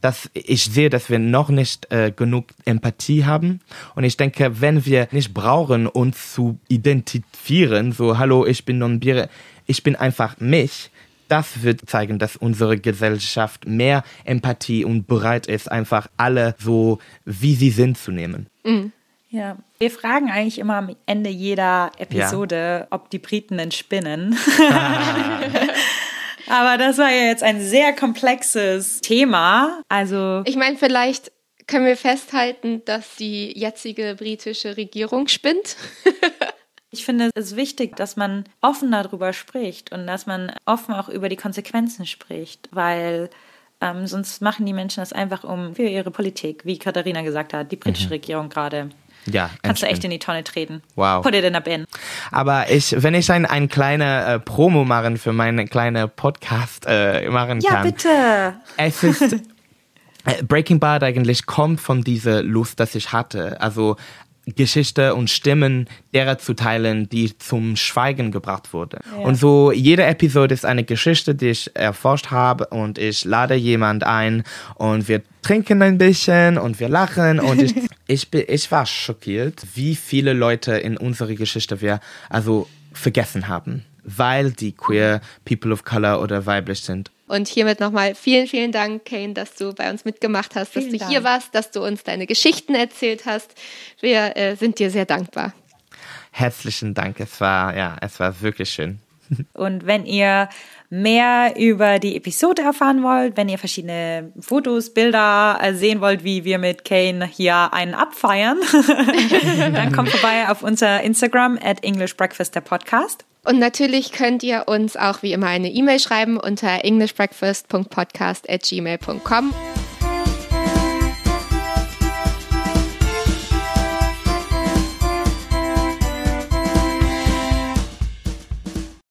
dass ich sehe, dass wir noch nicht äh, genug Empathie haben. Und ich denke, wenn wir nicht brauchen, uns zu identifizieren, so, hallo, ich bin non ich bin einfach mich, das wird zeigen, dass unsere Gesellschaft mehr Empathie und bereit ist, einfach alle so, wie sie sind, zu nehmen. Mhm. Ja, wir fragen eigentlich immer am Ende jeder Episode, ja. ob die Briten entspinnen. Ah. Aber das war ja jetzt ein sehr komplexes Thema. Also. Ich meine, vielleicht können wir festhalten, dass die jetzige britische Regierung spinnt. Ich finde es wichtig, dass man offen darüber spricht und dass man offen auch über die Konsequenzen spricht, weil ähm, sonst machen die Menschen das einfach um für ihre Politik, wie Katharina gesagt hat, die britische mhm. Regierung gerade. Ja, kannst du echt in die Tonne treten. Wow. Put it in a bin. Aber ich, wenn ich ein, ein kleiner äh, Promo machen für meinen kleinen Podcast äh, machen ja, kann. Ja, bitte. Es ist äh, Breaking Bad eigentlich kommt von dieser Lust, dass ich hatte. Also Geschichte und Stimmen derer zu teilen, die zum Schweigen gebracht wurde. Ja. Und so jede Episode ist eine Geschichte, die ich erforscht habe und ich lade jemand ein und wir trinken ein bisschen und wir lachen und ich, ich, bin, ich war schockiert, wie viele Leute in unserer Geschichte wir also vergessen haben, weil die queer People of Color oder weiblich sind. Und hiermit nochmal vielen, vielen Dank, Kane, dass du bei uns mitgemacht hast, vielen dass du Dank. hier warst, dass du uns deine Geschichten erzählt hast. Wir äh, sind dir sehr dankbar. Herzlichen Dank. Es war, ja, es war wirklich schön. Und wenn ihr mehr über die Episode erfahren wollt, wenn ihr verschiedene Fotos, Bilder äh, sehen wollt, wie wir mit Kane hier einen abfeiern, dann kommt vorbei auf unser Instagram at English Breakfast der Podcast. Und natürlich könnt ihr uns auch wie immer eine E-Mail schreiben unter englishbreakfast.podcast at gmail.com.